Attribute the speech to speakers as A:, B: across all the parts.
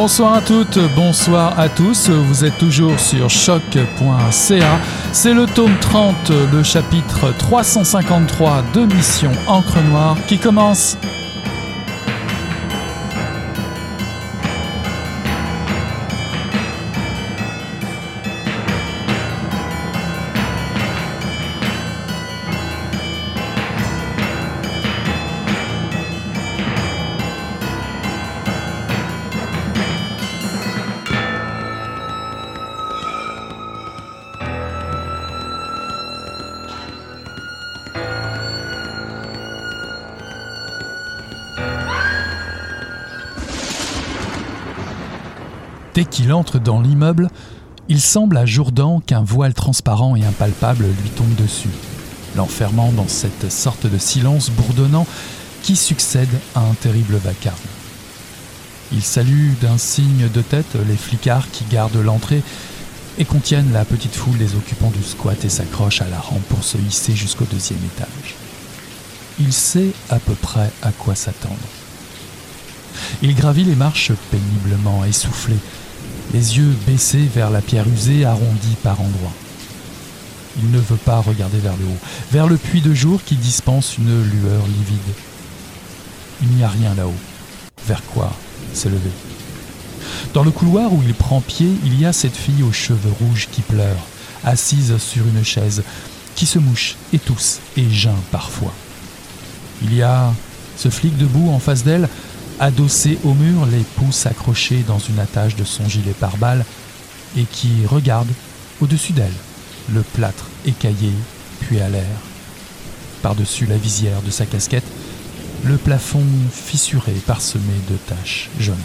A: Bonsoir à toutes, bonsoir à tous. Vous êtes toujours sur choc.ca. C'est le tome 30, le chapitre 353 de Mission Encre Noire qui commence. Qu'il entre dans l'immeuble, il semble à Jourdan qu'un voile transparent et impalpable lui tombe dessus, l'enfermant dans cette sorte de silence bourdonnant qui succède à un terrible vacarme. Il salue d'un signe de tête les flicards qui gardent l'entrée et contiennent la petite foule des occupants du squat et s'accroche à la rampe pour se hisser jusqu'au deuxième étage. Il sait à peu près à quoi s'attendre. Il gravit les marches péniblement, essoufflé, les yeux baissés vers la pierre usée arrondie par endroits. Il ne veut pas regarder vers le haut, vers le puits de jour qui dispense une lueur livide. Il n'y a rien là-haut. Vers quoi s'élever? Dans le couloir où il prend pied, il y a cette fille aux cheveux rouges qui pleure, assise sur une chaise, qui se mouche et tousse et geint parfois. Il y a ce flic debout en face d'elle, adossé au mur, les pouces accrochés dans une attache de son gilet pare-balles, et qui regarde au-dessus d'elle, le plâtre écaillé, puis à l'air. Par-dessus la visière de sa casquette, le plafond fissuré parsemé de taches jaunâtres.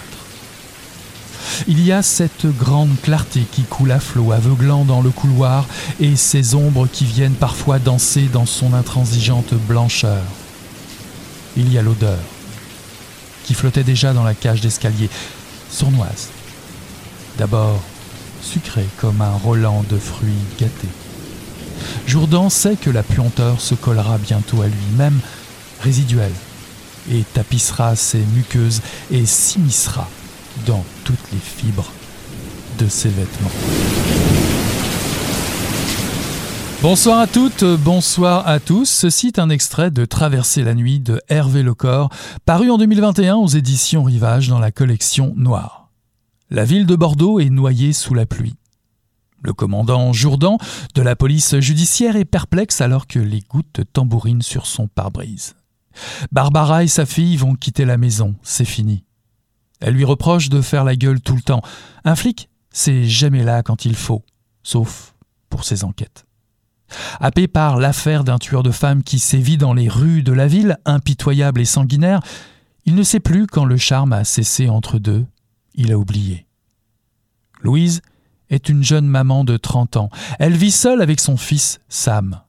A: Il y a cette grande clarté qui coule à flot aveuglant dans le couloir et ces ombres qui viennent parfois danser dans son intransigeante blancheur. Il y a l'odeur, qui flottait déjà dans la cage d'escalier, sournoise. D'abord sucrée comme un Roland de fruits gâtés. Jourdan sait que la puanteur se collera bientôt à lui-même, résiduelle, et tapissera ses muqueuses et s'immiscera dans toutes les fibres de ses vêtements. Bonsoir à toutes, bonsoir à tous. Ceci est un extrait de Traverser la nuit de Hervé Lecor, paru en 2021 aux éditions Rivage dans la collection Noire. La ville de Bordeaux est noyée sous la pluie. Le commandant Jourdan de la police judiciaire est perplexe alors que les gouttes tambourinent sur son pare-brise. Barbara et sa fille vont quitter la maison, c'est fini. Elle lui reproche de faire la gueule tout le temps. Un flic, c'est jamais là quand il faut, sauf pour ses enquêtes. Happé par l'affaire d'un tueur de femmes qui sévit dans les rues de la ville, impitoyable et sanguinaire, il ne sait plus quand le charme a cessé entre deux, il a oublié. Louise est une jeune maman de 30 ans. Elle vit seule avec son fils Sam.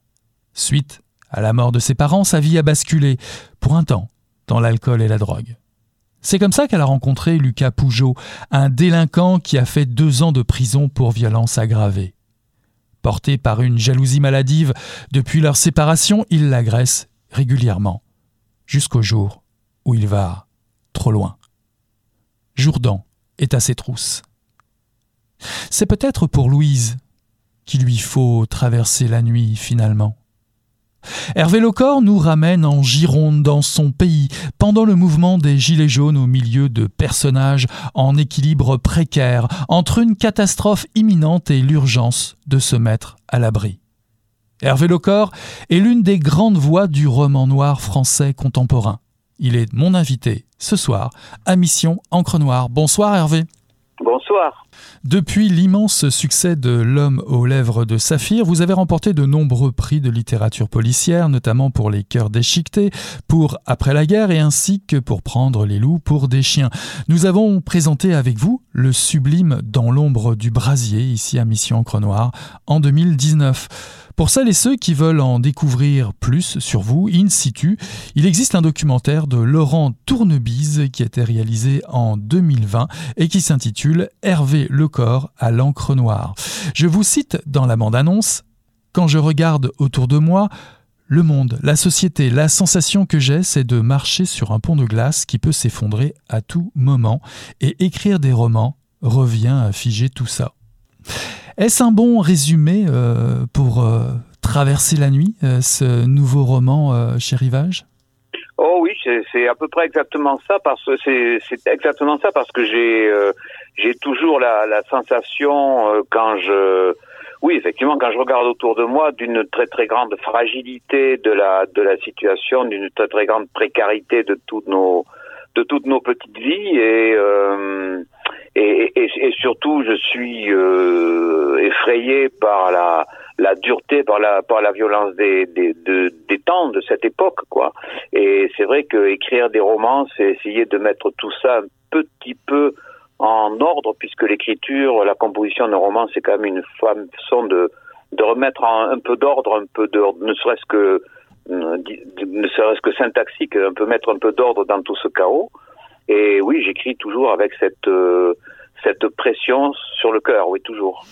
A: Suite à la mort de ses parents, sa vie a basculé, pour un temps, dans l'alcool et la drogue. C'est comme ça qu'elle a rencontré Lucas Pougeot, un délinquant qui a fait deux ans de prison pour violence aggravée. Porté par une jalousie maladive, depuis leur séparation, il l'agresse régulièrement, jusqu'au jour où il va trop loin. Jourdan est à ses trousses. C'est peut-être pour Louise qu'il lui faut traverser la nuit finalement. Hervé Lecor nous ramène en Gironde dans son pays pendant le mouvement des Gilets jaunes au milieu de personnages en équilibre précaire entre une catastrophe imminente et l'urgence de se mettre à l'abri. Hervé Lecor est l'une des grandes voix du roman noir français contemporain. Il est mon invité ce soir à Mission Encre Noire. Bonsoir Hervé.
B: Bonsoir.
A: Depuis l'immense succès de L'homme aux lèvres de saphir, vous avez remporté de nombreux prix de littérature policière, notamment pour Les cœurs déchiquetés, pour Après la guerre et ainsi que pour Prendre les loups pour des chiens. Nous avons présenté avec vous le sublime Dans l'ombre du brasier, ici à Mission Encre Noire, en 2019. Pour celles et ceux qui veulent en découvrir plus sur vous, in situ, il existe un documentaire de Laurent Tournebise qui a été réalisé en 2020 et qui s'intitule Hervé Lecor à l'encre noire. Je vous cite dans la bande-annonce Quand je regarde autour de moi, le monde, la société, la sensation que j'ai, c'est de marcher sur un pont de glace qui peut s'effondrer à tout moment, et écrire des romans revient à figer tout ça. Est-ce un bon résumé euh, pour euh, traverser la nuit, euh, ce nouveau roman chez Rivage?
B: Oh oui, c'est à peu près exactement ça parce que c'est exactement ça parce que j'ai j'ai toujours la, sensation quand je oui, effectivement, quand je regarde autour de moi, d'une très très grande fragilité de la de la situation, d'une très grande précarité de toutes nos de toutes nos petites vies et et, surtout je suis euh, effrayé par la dureté par la violence des temps de cette époque quoi et c'est vrai que écrire des romans c'est essayer de mettre tout ça un petit peu en ordre, puisque l'écriture, la composition d'un roman, c'est quand même une façon de, remettre un peu d'ordre, un peu d'ordre, ne serait-ce que euh, ne serait-ce que syntaxique, un peu mettre un peu d'ordre dans tout ce chaos. Et oui, j'écris toujours avec cette euh, cette pression sur le cœur, oui, toujours.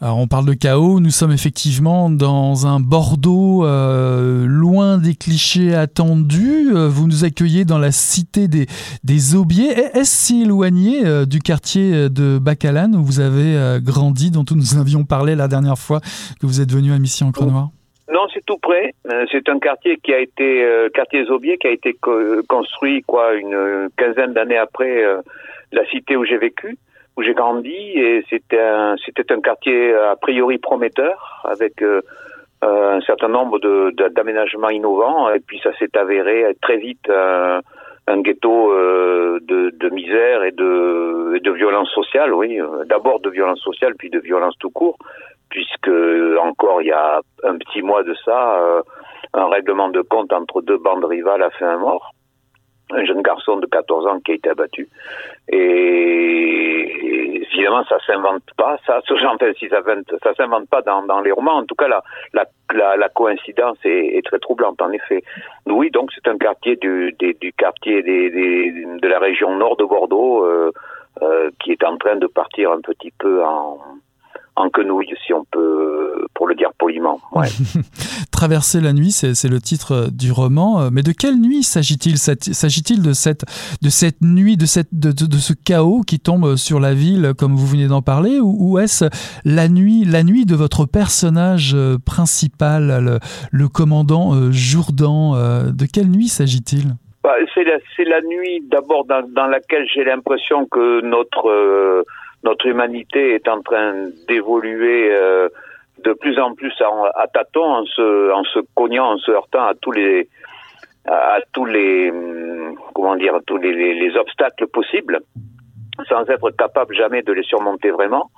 A: Alors on parle de chaos, nous sommes effectivement dans un Bordeaux euh, loin des clichés attendus. Euh, vous nous accueillez dans la cité des, des Aubiers. Est-ce si éloigné euh, du quartier de Bacalan où vous avez grandi, dont nous avions parlé la dernière fois que vous êtes venu à Mission en Noir
B: non, c'est tout près. C'est un quartier qui a été quartier des Aubiers qui a été construit quoi une quinzaine d'années après la cité où j'ai vécu où j'ai grandi. Et c'était un, c'était un quartier a priori prometteur avec euh, euh, un certain nombre de, d'aménagements innovants. Et puis ça s'est avéré très vite un, un ghetto euh, de, de, misère et de, de violence sociale, oui, d'abord de violence sociale puis de violence tout court, puisque encore il y a un petit mois de ça, un règlement de compte entre deux bandes rivales a fait un mort un jeune garçon de 14 ans qui a été abattu. Et, évidemment, ça s'invente pas. Ça, enfin, si ça, ça s'invente pas dans, dans les romans. En tout cas, la, la, la, coïncidence est, est, très troublante, en effet. Oui, donc c'est un quartier du, des, du quartier des, des, de la région nord de Bordeaux euh, euh, qui est en train de partir un petit peu en en quenouille, si on peut, pour le dire poliment.
A: Traverser la nuit, c'est le titre du roman. Euh, mais de quelle nuit s'agit-il? S'agit-il de cette, de cette nuit, de, cette, de, de, ce chaos qui tombe sur la ville, comme vous venez d'en parler, ou, est-ce la nuit, la nuit de votre personnage euh, principal, le, le commandant euh, Jourdan De quelle nuit s'agit-il?
B: Bah, C'est la, la, nuit d'abord dans, dans, laquelle j'ai l'impression que notre notre humanité est en train d'évoluer euh, de plus en plus à tâtons, en se, en se cognant, en se heurtant à tous les, à tous les, hum, comment dire, tous les, les, obstacles possibles, sans être capable jamais de les surmonter vraiment.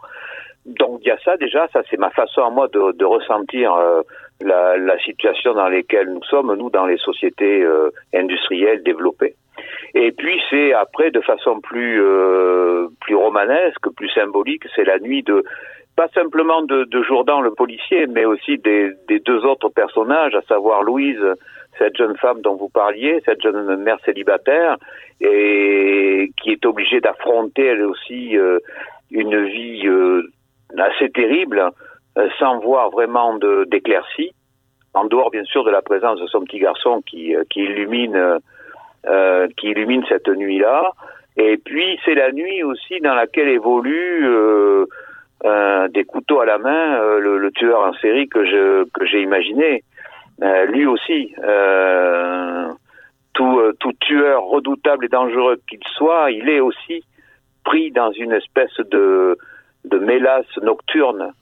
B: Donc il y a ça déjà, ça c'est ma façon à moi de, de ressentir euh, la, la, situation dans laquelle nous sommes, nous dans les sociétés euh, industrielles développées. Et puis c'est après de façon plus euh, plus romanesque, plus symbolique, c'est la nuit de pas simplement de, de Jourdan le policier, mais aussi des, des, deux autres personnages, à savoir Louise, cette jeune femme dont vous parliez, cette jeune mère célibataire, et qui est obligée d'affronter elle aussi euh, une vie euh, assez terrible, sans voir vraiment d'éclaircie, en dehors bien sûr de la présence de son petit garçon qui, qui illumine euh, qui illumine cette nuit-là. Et puis c'est la nuit aussi dans laquelle évolue euh, euh, des couteaux à la main le, le, tueur en série que je que j'ai imaginé. lui aussi, tout, tout tueur redoutable et dangereux qu'il soit, il est aussi pris dans une espèce de de mélasse nocturne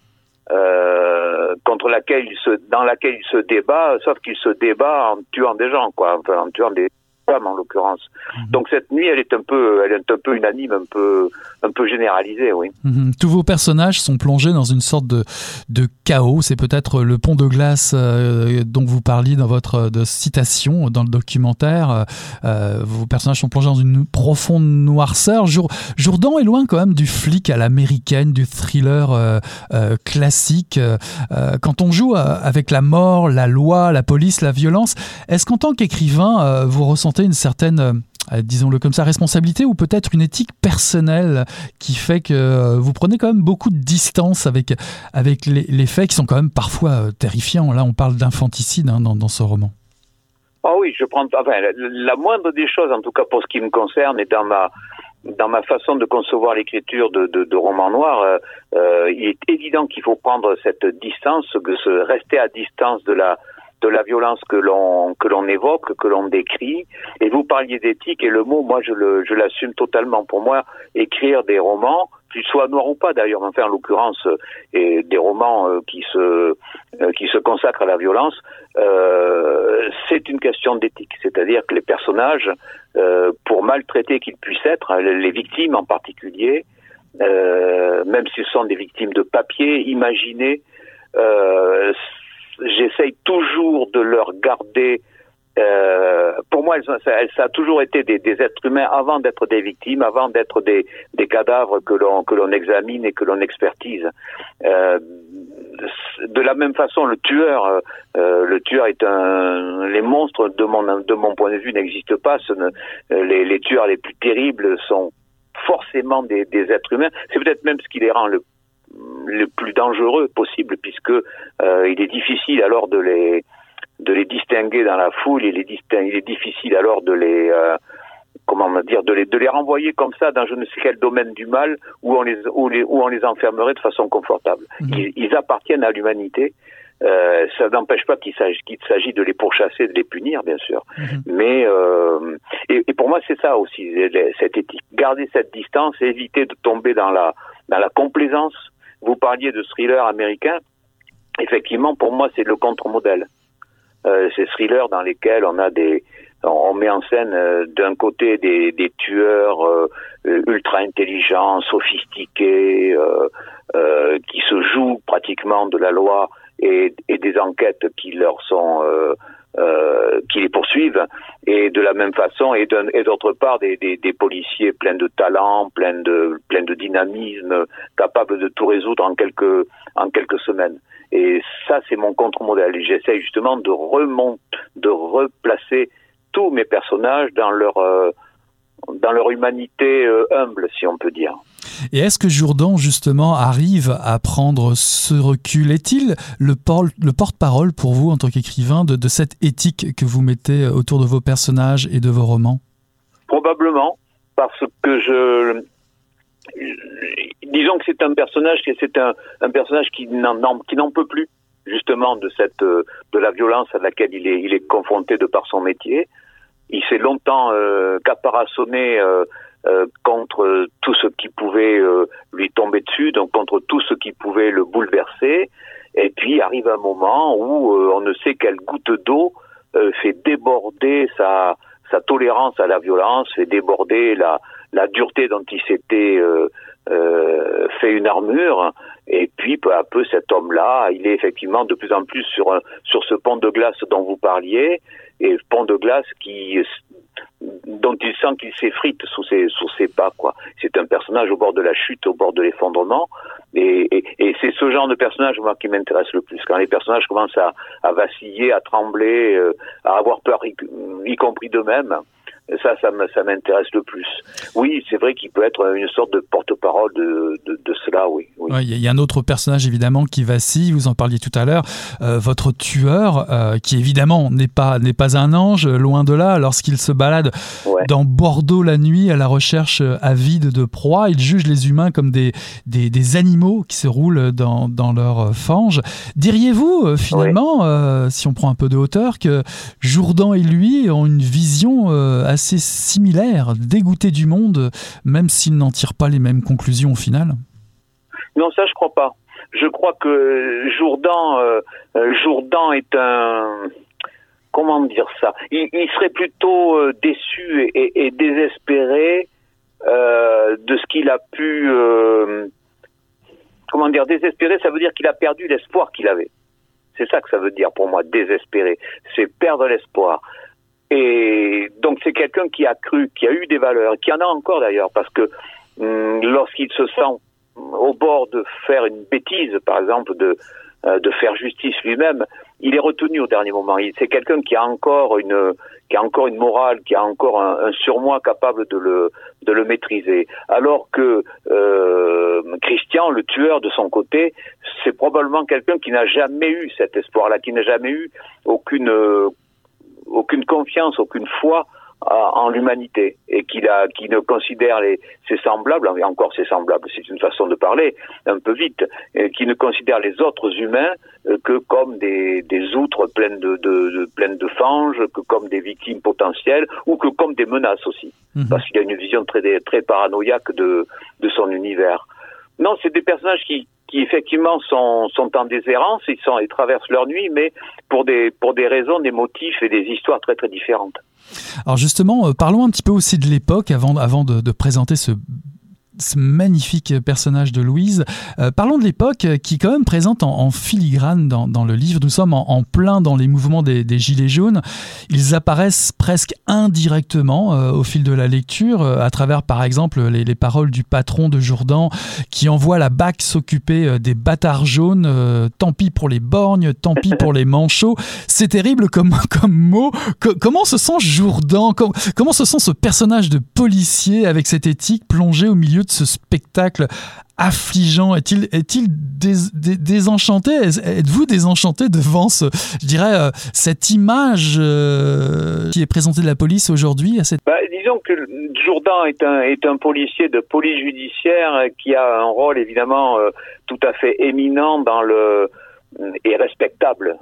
B: euh, contre laquelle il se, dans laquelle il se débat, sauf qu'il se débat en tuant des gens, quoi, enfin, en tuant des, en l'occurrence. Mhm. Donc cette nuit, elle est un peu, elle est un peu unanime, un peu, un peu généralisée, oui.
A: Mhm. Tous vos personnages sont plongés dans une sorte de, de chaos. C'est peut-être le pont de glace euh, dont vous parliez dans votre de citation dans le documentaire. Euh, vos personnages sont plongés dans une profonde noirceur. Jourdan est loin quand même du flic à l'américaine, du thriller euh, classique. quand on joue avec la mort, la loi, la police, la violence, est-ce qu'en tant qu'écrivain, vous ressentez une certaine euh, disons-le comme ça, responsabilité ou peut-être une éthique personnelle qui fait que euh, vous prenez quand même beaucoup de distance avec, avec les, faits qui sont quand même parfois euh, terrifiants. Là, on parle d'infanticide hein, dans, ce roman.
B: Ah oui, je prends. La, moindre des choses, en tout cas pour ce qui me concerne, et dans ma dans ma façon de concevoir l'écriture de, de, de romans noirs, il est évident qu'il faut prendre cette distance, que se rester à distance de la de la violence que l'on que l'on évoque, que l'on décrit. Et vous parliez d'éthique et le mot, moi, je le je l'assume totalement. Pour moi, écrire des romans, qu'ils soient noirs ou pas d'ailleurs, enfin en l'occurrence, et des romans euh, qui se euh, qui se consacrent à la violence, euh, c'est une question d'éthique. C'est-à-dire que les personnages, euh, pour maltraités qu'ils puissent être, les victimes en particulier, même s'ils sont des victimes de papier, imaginez euh, j'essaye toujours de leur garder. Euh, pour moi, ça, a toujours été des, êtres humains avant d'être des victimes, avant d'être des, cadavres que l'on examine et que l'on expertise. Euh, de la même façon, le tueur, euh, le tueur est un. Les monstres, de mon point de vue, n'existent pas. Les tueurs les plus terribles sont forcément des, des êtres humains. C'est peut-être même ce qui les rend le le plus dangereux possible puisque euh, il est difficile alors de les de les distinguer dans la foule, il est, il est difficile alors de les euh, comment dire de les de les renvoyer comme ça dans je ne sais quel domaine du mal où on les où, les, où on les enfermerait de façon confortable. Mhm. Ils, appartiennent à l'humanité. Euh, ça n'empêche pas qu'il s'agit, qu'il s'agit de les pourchasser, de les punir, bien sûr. Mhm. Mais euh, et, et, pour moi, c'est ça aussi cette éthique. Garder cette distance, éviter de tomber dans la dans la complaisance, vous parliez de thriller américain. Effectivement, pour moi, c'est le contre-modèle. Euh, ces thrillers dans lesquels on a des, on met en scène euh, d'un côté des, tueurs euh, ultra intelligents, sophistiqués, qui se jouent pratiquement de la loi et des enquêtes qui leur sont euh, qui les poursuivent, et de la même façon, et d'autre part des, des, des, policiers pleins de talent, pleins de, pleins de dynamisme, capables de tout résoudre en quelques, en quelques semaines. Et ça, c'est mon contre-modèle. J'essaie justement de remonter, de replacer tous mes personnages dans leur, euh, dans leur humanité euh, humble, si on peut dire.
A: Et est-ce que Jourdan, justement, arrive à prendre ce recul? Est-il le, porte-parole pour vous, en tant qu'écrivain, de, cette éthique que vous mettez autour de vos personnages et de vos romans?
B: Probablement, parce que je... Disons que c'est un personnage, c'est un, personnage qui n'en peut plus justement de cette de la violence à laquelle il est il est confronté de par son métier. Il s'est longtemps euh, caparaçonné euh, euh, contre tout ce qui pouvait euh, lui tomber dessus, donc contre tout ce qui pouvait le bouleverser. Et puis arrive un moment où euh, on ne sait quelle goutte d'eau fait déborder sa, sa tolérance à la violence, fait déborder la, la dureté dont il s'était fait une armure. Et puis peu à peu, cet homme-là, il est effectivement de plus en plus sur un, sur ce pont de glace dont vous parliez, et pont de glace qui dont il sent qu'il s'effrite sous ses, sous ses pas. quoi. C'est un personnage au bord de la chute, au bord de l'effondrement. Et, et, et c'est ce genre de personnage, moi, qui m'intéresse le plus. Quand les personnages commencent à, à vaciller, à trembler, euh, à avoir peur, y compris d'eux-mêmes, ça, ça m'intéresse le plus. Oui, c'est vrai qu'il peut être une sorte de porte-parole de, de, cela, oui.
A: Il y a un autre personnage évidemment qui vacille, vous en parliez tout à l'heure, euh, votre tueur, euh, qui évidemment n'est pas, pas un ange, loin de là, lorsqu'il se balade dans Bordeaux la nuit à la recherche avide de proie, il juge les humains comme des, des, des animaux qui se roulent dans, dans leur fange. Diriez-vous euh, finalement, si on prend un peu de hauteur, que Jourdan et lui ont une vision assez assez similaires, dégoûtés du monde, même s'ils n'en tirent pas les mêmes conclusions au final.
B: Non, ça je crois pas. Je crois que Jourdan, euh, euh, est un comment dire ça? Il, serait plutôt euh, déçu et, désespéré de ce qu'il a pu comment dire désespéré ça veut dire qu'il a perdu l'espoir qu'il avait. C'est ça que ça veut dire pour moi désespéré. C'est perdre l'espoir et donc c'est quelqu'un qui a cru, qui a eu des valeurs, qui en a encore d'ailleurs, parce que hum, lorsqu'il se sent au bord de faire une bêtise, par exemple de euh, de faire justice lui-même, il est retenu au dernier moment. C'est quelqu'un qui a encore une qui a encore une morale, qui a encore un, surmoi capable de le de le maîtriser. Alors que euh, Christian, le tueur de son côté, c'est probablement quelqu'un qui n'a jamais eu cet espoir-là, qui n'a jamais eu aucune euh, aucune confiance, aucune foi en l'humanité et qu'il a, qui ne considère les, ses semblables, et encore ses semblables, c'est une façon de parler un peu vite, qui ne considère les autres humains euh, que comme des, des outres pleines de, de, de, pleines de fanges, que comme des victimes potentielles ou que comme des menaces aussi, mhm. parce qu'il a une vision très très paranoïaque de de son univers. Non, c'est des personnages qui, qui effectivement sont, sont en déshérence, ils, sont, ils traversent leur nuit, mais pour des, pour des raisons, des motifs et des histoires très très différentes.
A: Alors justement, euh, parlons un petit peu aussi de l'époque avant, avant de, de présenter ce ce magnifique personnage de Louise. Euh, parlons de l'époque euh, qui quand même présente en, filigrane dans, le livre. Nous sommes en, plein dans les mouvements des, Gilets jaunes. Ils apparaissent presque indirectement euh, au fil de la lecture, à travers par exemple les, les, paroles du patron de Jourdan qui envoie la BAC s'occuper des bâtards jaunes. tant pis pour les borgnes, tant pis pour les manchots. C'est terrible comme, comme mot. comment se sent Jourdan? Comment, comment se sent ce personnage de policier avec cette éthique plongée au milieu de ce spectacle affligeant Est-il est-il désenchanté? Êtes-vous désenchanté devant je dirais, euh, cette image euh, qui est présentée de la police aujourd'hui cette...
B: Bah, disons que Jourdan est un, est un policier de police judiciaire qui a un rôle évidemment euh, tout à fait éminent dans le et respectable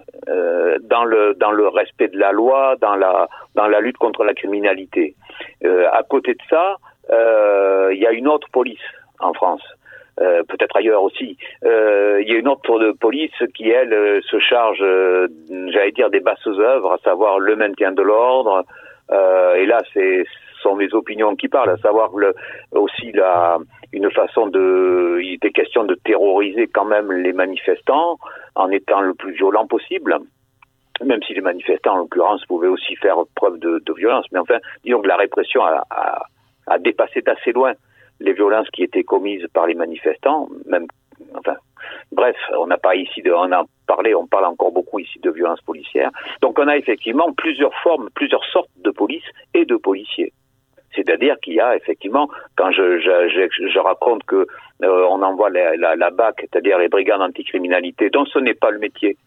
B: dans le dans le respect de la loi, dans la dans la lutte contre la criminalité. à côté de ça, euh, il y a une autre police en France. Euh, peut-être ailleurs aussi. Euh, il y a une autre police qui, elle, se charge, j'allais dire, des basses œuvres, à savoir le maintien de l'ordre. et là, c'est sont mes opinions qui parlent, à savoir aussi la, une façon de, il était question de terroriser quand même les manifestants en étant le plus violent possible même si les manifestants, en l'occurrence, pouvaient aussi faire preuve de, violence. Mais enfin, disons que la répression a, a dépassé d'assez loin les violences qui étaient commises par les manifestants, même, enfin, bref, on n'a pas ici de, on a parlé, on parle encore beaucoup ici de violences policières. Donc on a effectivement plusieurs formes, plusieurs sortes de police et de policiers. C'est-à-dire qu'il y a effectivement, quand je, raconte que euh, on envoie la BAC, c'est-à-dire les brigades anticriminalité, dont ce n'est pas le métier,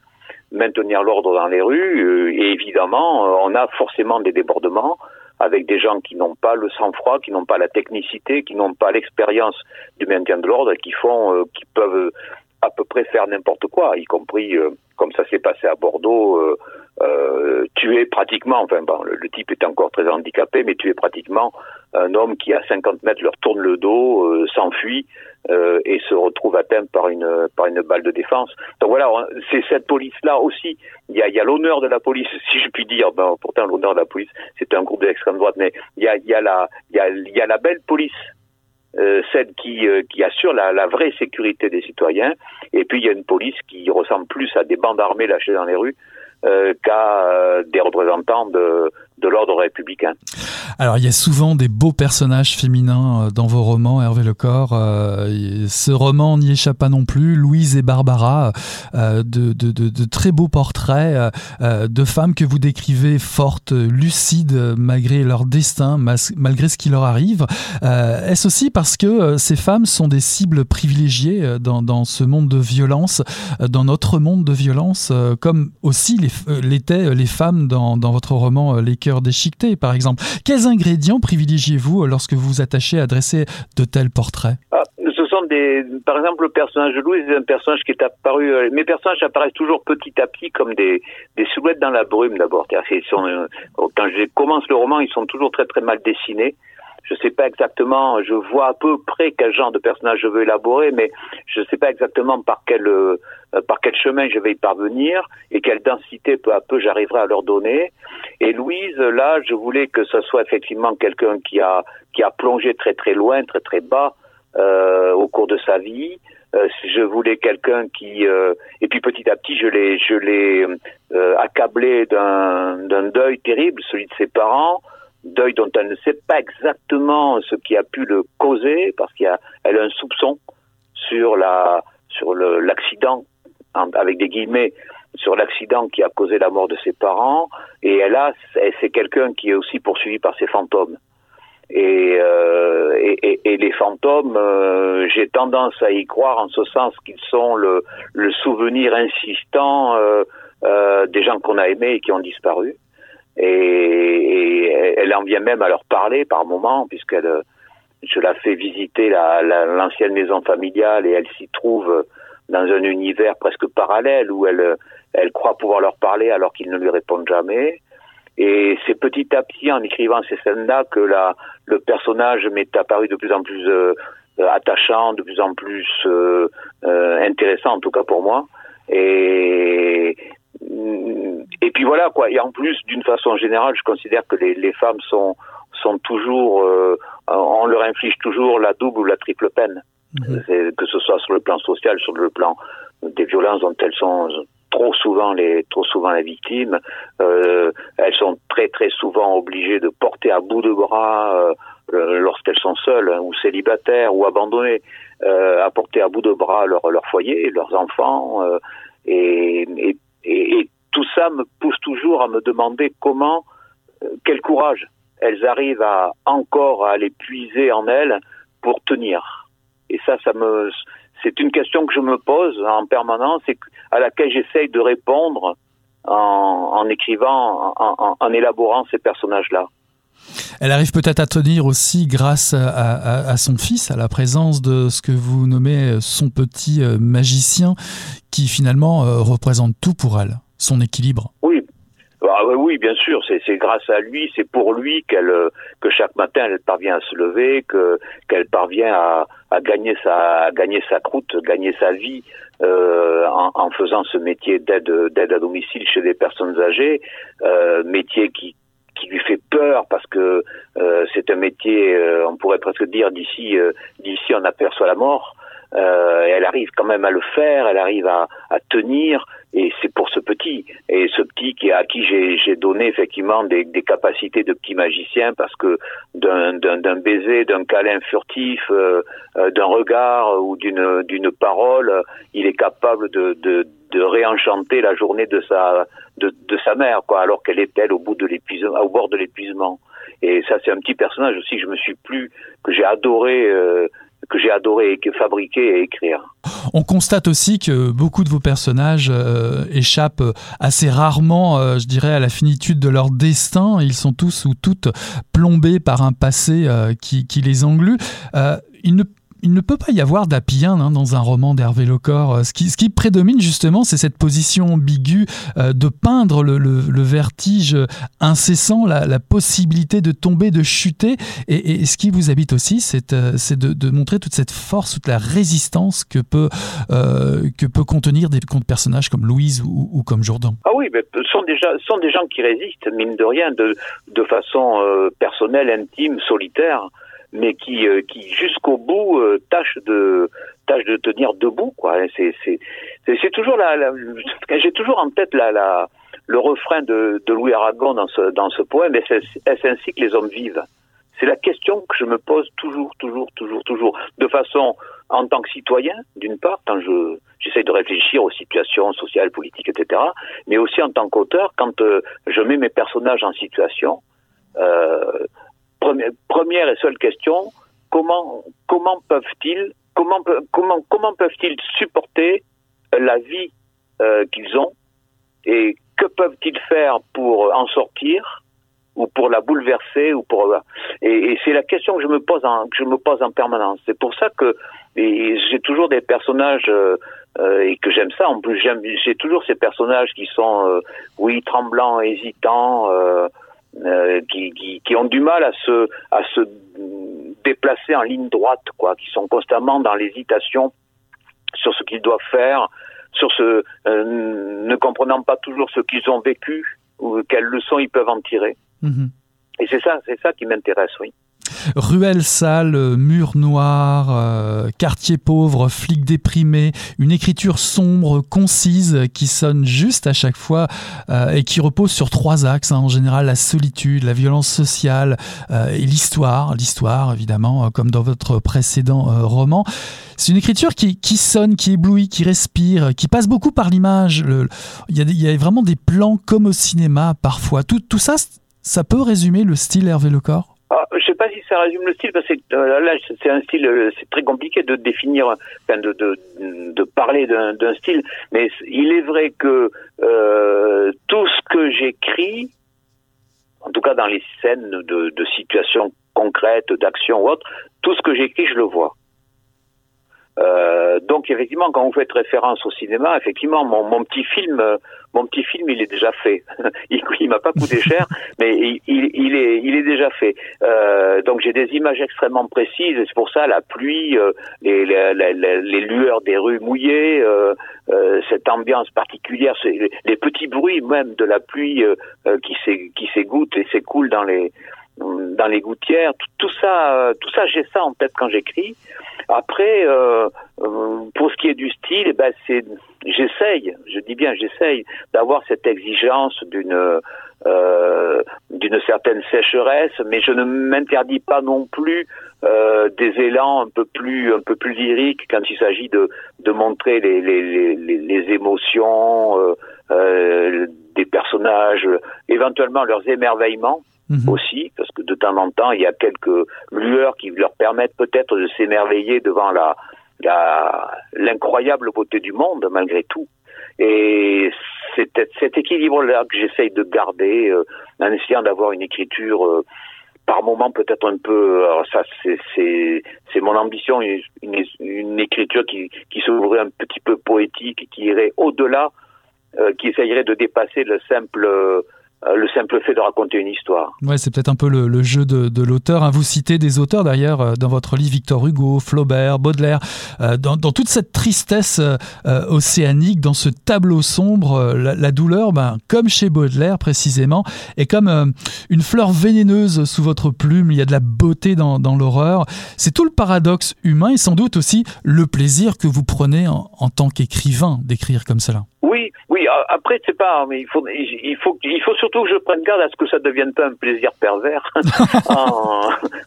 B: maintenir l'ordre dans les rues, euh, et évidemment, euh, on a forcément des débordements, avec des gens qui n'ont pas le sang-froid, qui n'ont pas la technicité, qui n'ont pas l'expérience du maintien de l'ordre, qui font, euh, qui peuvent à peu près faire n'importe quoi, y compris euh, comme ça s'est passé à Bordeaux, euh, euh, tuer pratiquement, enfin bon, le, type est encore très handicapé, mais tuer pratiquement un homme qui à 50 mètres leur tourne le dos, euh, s'enfuit euh, et se retrouve atteint par une par une balle de défense. Donc voilà, c'est cette police-là aussi. Il y a, y a l'honneur de la police, si je puis dire. Ben, pourtant l'honneur de la police, c'est un groupe de l'extrême droite, mais il y a, y a la y a, y a la belle police euh, celle qui, euh, assure la, la, vraie sécurité des citoyens. Et puis il y a une police qui ressemble plus à des bandes armées lâchées dans les rues euh, qu'à euh, des représentants de, de l'ordre républicain.
A: Alors, il y a souvent des beaux personnages féminins euh, dans vos romans, Hervé Lecor. Euh, ce roman n'y échappe pas non plus. Louise et Barbara, euh, de, très beaux portraits de femmes que vous décrivez fortes, lucides, malgré leur destin, malgré ce qui leur arrive. Est-ce aussi parce que ces femmes sont des cibles privilégiées dans, ce monde de violence, dans notre monde de violence, comme aussi l'étaient les femmes dans, dans votre roman Les déchiquetés, par exemple Quels ingrédients privilégiez-vous lorsque vous vous attachez à dresser de tels portraits?
B: Ah, Ce sont des, par exemple, le personnage de Louis, c'est un personnage qui est apparu. Euh, mes personnages apparaissent toujours petit à petit comme des, des silhouettes dans la brume d'abord. Euh, quand je commence le roman, ils sont toujours très très mal dessinés. Je ne sais pas exactement, je vois à peu près quel genre de personnage je veux élaborer, mais je ne sais pas exactement par quel euh, par quel chemin je vais y parvenir et quelle densité peu à peu j'arriverai à leur donner. Et Louise, là, je voulais que ce soit effectivement quelqu'un qui a qui a plongé très très loin, très très bas euh, au cours de sa vie. Euh, je voulais quelqu'un qui euh, et puis petit à petit je l'ai je l'ai euh, accablé d'un d'un deuil terrible, celui de ses parents deuil dont elle ne sait pas exactement ce qui a pu le causer, parce qu'elle a, elle a un soupçon sur la sur l'accident avec des guillemets sur l'accident qui a causé la mort de ses parents. Et elle a, c'est quelqu'un qui est aussi poursuivi par ses fantômes. Et, euh, et, et, les fantômes, euh, j'ai tendance à y croire en ce sens qu'ils sont le, le, souvenir insistant euh, euh des gens qu'on a aimés et qui ont disparu. Et, elle en vient même à leur parler par moments, puisqu'elle, je la fais visiter l'ancienne la, maison familiale et elle s'y trouve dans un univers presque parallèle où elle, elle croit pouvoir leur parler alors qu'ils ne lui répondent jamais. Et c'est petit à petit en écrivant ces scènes-là que la, le personnage m'est apparu de plus en plus euh, attachant, de plus en plus euh, euh, intéressant en tout cas pour moi. Et et puis voilà quoi. Et en plus, d'une façon générale, je considère que les, les femmes sont sont toujours, euh, on leur inflige toujours la double ou la triple peine, mhm. que ce soit sur le plan social, sur le plan des violences dont elles sont trop souvent les trop souvent les victimes. Euh, elles sont très très souvent obligées de porter à bout de bras euh, lorsqu'elles sont seules hein, ou célibataires ou abandonnées, euh, à porter à bout de bras leur leur foyer, leurs enfants euh, et, et, tout ça me pousse toujours à me demander comment euh, quel courage elles arrivent à encore à les puiser en elles pour tenir. Et ça, ça me c'est une question que je me pose en permanence et à laquelle j'essaye de répondre en, en écrivant, en, élaborant ces personnages-là.
A: Elle arrive peut-être à tenir aussi grâce à, son fils, à la présence de ce que vous nommez son petit euh, magicien, qui finalement euh, représente tout pour elle, son équilibre.
B: Oui, ah oui, bien sûr, c'est grâce à lui, c'est pour lui qu'elle que chaque matin elle parvient à se lever, que qu'elle parvient à, gagner sa gagner sa croûte, gagner sa vie euh, en, faisant ce métier d'aide à domicile chez des personnes âgées, euh, métier qui qui lui fait peur parce que euh, c'est un métier, euh, on pourrait presque dire d'ici euh, d'ici on aperçoit la mort. Elle arrive quand même à le faire, elle arrive à tenir, et c'est pour ce petit, et ce petit qui à qui j'ai donné effectivement des, des, capacités de petit magicien parce que d'un baiser, d'un câlin furtif, euh, euh, d'un regard ou d'une d'une parole, il est capable de, de, de réenchanter la journée de sa de, de sa mère, quoi, alors qu'elle est elle au bout de l'épuisement, au bord de l'épuisement. Et ça, c'est un petit personnage aussi que je me suis plus, que j'ai adoré. Euh, que j'ai adoré fabriquer et écrire.
A: On constate aussi que beaucoup de vos personnages euh, échappent assez rarement, euh, je dirais, à la finitude de leur destin. Ils sont tous ou toutes plombés par un passé euh, qui, qui, les englue. Ne il ne peut pas y avoir d'Apien hein, dans un roman d'Hervé Lecor. Euh, ce qui, ce qui prédomine justement, c'est cette position ambiguë euh, de peindre le, le, le vertige incessant, la, la, possibilité de tomber, de chuter. Et, et ce qui vous habite aussi, c'est euh, de, de, montrer toute cette force, toute la résistance que peut, euh, que peut contenir des personnages comme Louise ou, ou comme Jourdan.
B: Ah oui, mais ce sont ce sont des gens qui résistent, mine de rien, de, de façon euh, personnelle, intime, solitaire mais qui, euh, qui jusqu'au bout euh, tâche de tâche de tenir debout quoi. C'est c'est c'est toujours la, la j'ai toujours en tête la, la le refrain de, de Louis Aragon dans ce dans ce poème. Est-ce ainsi que les hommes vivent? C'est la question que je me pose toujours, toujours, toujours, toujours, de façon en tant que citoyen, d'une part, quand je j'essaie de réfléchir aux situations sociales, politiques, etc., mais aussi en tant qu'auteur, quand euh, je mets mes personnages en situation. Euh, première, et seule question comment comment peuvent-ils comment comment comment peuvent-ils supporter la vie euh, qu'ils ont et que peuvent-ils faire pour en sortir ou pour la bouleverser ou pour et, et c'est la question que je me pose en que je me pose en permanence. C'est pour ça que j'ai toujours des personnages euh, euh, et que j'aime ça. En plus j'ai toujours ces personnages qui sont euh, oui tremblants hésitants euh, qui, qui, qui, ont du mal à se, à se déplacer en ligne droite, quoi, qui sont constamment dans l'hésitation sur ce qu'ils doivent faire, sur ce, euh, ne comprenant pas toujours ce qu'ils ont vécu ou quelles leçons ils peuvent en tirer. Mmh. Et c'est ça, c'est ça qui m'intéresse, oui.
A: Ruelle sale, mur noir, euh, quartier pauvre, flic déprimé, une écriture sombre, concise, qui sonne juste à chaque fois euh, et qui repose sur trois axes, hein, en général la solitude, la violence sociale euh, et l'histoire, l'histoire évidemment, comme dans votre précédent roman. C'est une écriture qui, sonne, qui éblouit, qui respire, qui passe beaucoup par l'image. Il y, y, a vraiment des plans comme au cinéma parfois. Tout, tout ça, ça peut résumer le style Hervé Lecor?
B: Ah, je sais pas si ça résume le style parce que euh, là c'est un style, euh, c'est très compliqué de définir, enfin de de, parler d'un style, mais il est vrai que euh, tout ce que j'écris, en tout cas dans les scènes de, de situations concrètes, d'action ou autre, tout ce que j'écris je le vois. Euh, donc effectivement, quand vous faites référence au cinéma, effectivement, mon, mon petit film, euh, mon petit film, il est déjà fait. il, il m'a pas coûté cher, mais il, il, est, il est déjà fait. Euh, donc j'ai des images extrêmement précises. C'est pour ça la pluie, euh, les, les, les, les, lueurs des rues mouillées, euh, cette ambiance particulière, les, petits bruits même de la pluie qui s'égoutte et s'écoule dans les dans les gouttières. Tout, ça, tout ça, j'ai ça en tête quand j'écris. Après, euh, euh, pour ce qui est du style, eh ben c'est, j'essaye, je dis bien j'essaye d'avoir cette exigence d'une euh, d'une certaine sécheresse, mais je ne m'interdis pas non plus euh, des élans un peu plus un peu plus lyriques quand il s'agit de de montrer les les les, les émotions euh, euh, des personnages, éventuellement leurs émerveillements. Mhm. aussi, parce que de temps en temps, il y a quelques lueurs qui leur permettent peut-être de s'émerveiller devant la l'incroyable beauté du monde, malgré tout. Et c'est cet équilibre-là que j'essaye de garder, euh, en essayant d'avoir une écriture euh, par moment peut-être un peu. Alors ça, c'est mon ambition, une, une, écriture qui, qui s'ouvrait un petit peu poétique, qui irait au-delà, euh, qui essayerait de dépasser le simple euh, le simple fait de raconter une histoire.
A: Ouais, c'est peut-être un peu le, jeu de, l'auteur. Hein. Vous citez des auteurs d'ailleurs euh, dans votre livre Victor Hugo, Flaubert, Baudelaire. Euh, dans, toute cette tristesse océanique, dans ce tableau sombre, la, douleur, ben, comme chez Baudelaire précisément, est comme une fleur vénéneuse sous votre plume. Il y a de la beauté dans, l'horreur. C'est tout le paradoxe humain et sans doute aussi le plaisir que vous prenez en, en tant qu'écrivain d'écrire comme cela.
B: Oui, oui. Après, c'est pas, mais il faut, il faut, il faut surtout que je prenne garde à ce que ça devienne pas un plaisir pervers en,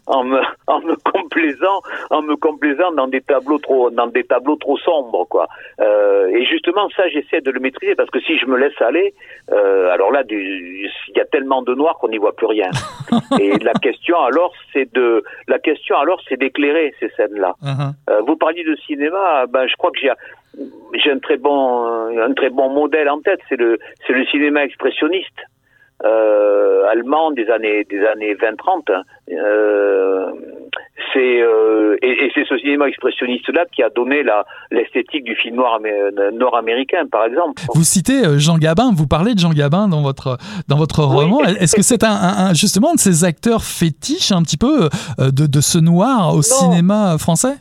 B: en, me, en me complaisant, en me complaisant dans des tableaux trop, dans des tableaux trop sombres, quoi. Euh, et justement, ça, j'essaie de le maîtriser parce que si je me laisse aller, euh, alors là, il y a tellement de noir qu'on n'y voit plus rien. et la question alors, c'est de, la question alors, c'est d'éclairer ces scènes-là. Uh-huh. euh, vous parliez de cinéma, ben, je crois que j'ai j'ai un très bon un très bon modèle en tête, c'est le c'est le cinéma expressionniste euh, allemand des années des années 20-30. Hein. Euh, c'est euh, et, et c'est ce cinéma expressionniste là qui a donné la l'esthétique du film noir nord-américain par exemple.
A: Vous citez Jean Gabin, vous parlez de Jean Gabin dans votre dans votre roman. Est-ce que c'est un, un, justement un de ces acteurs fétiches un petit peu de, de ce noir au cinéma français?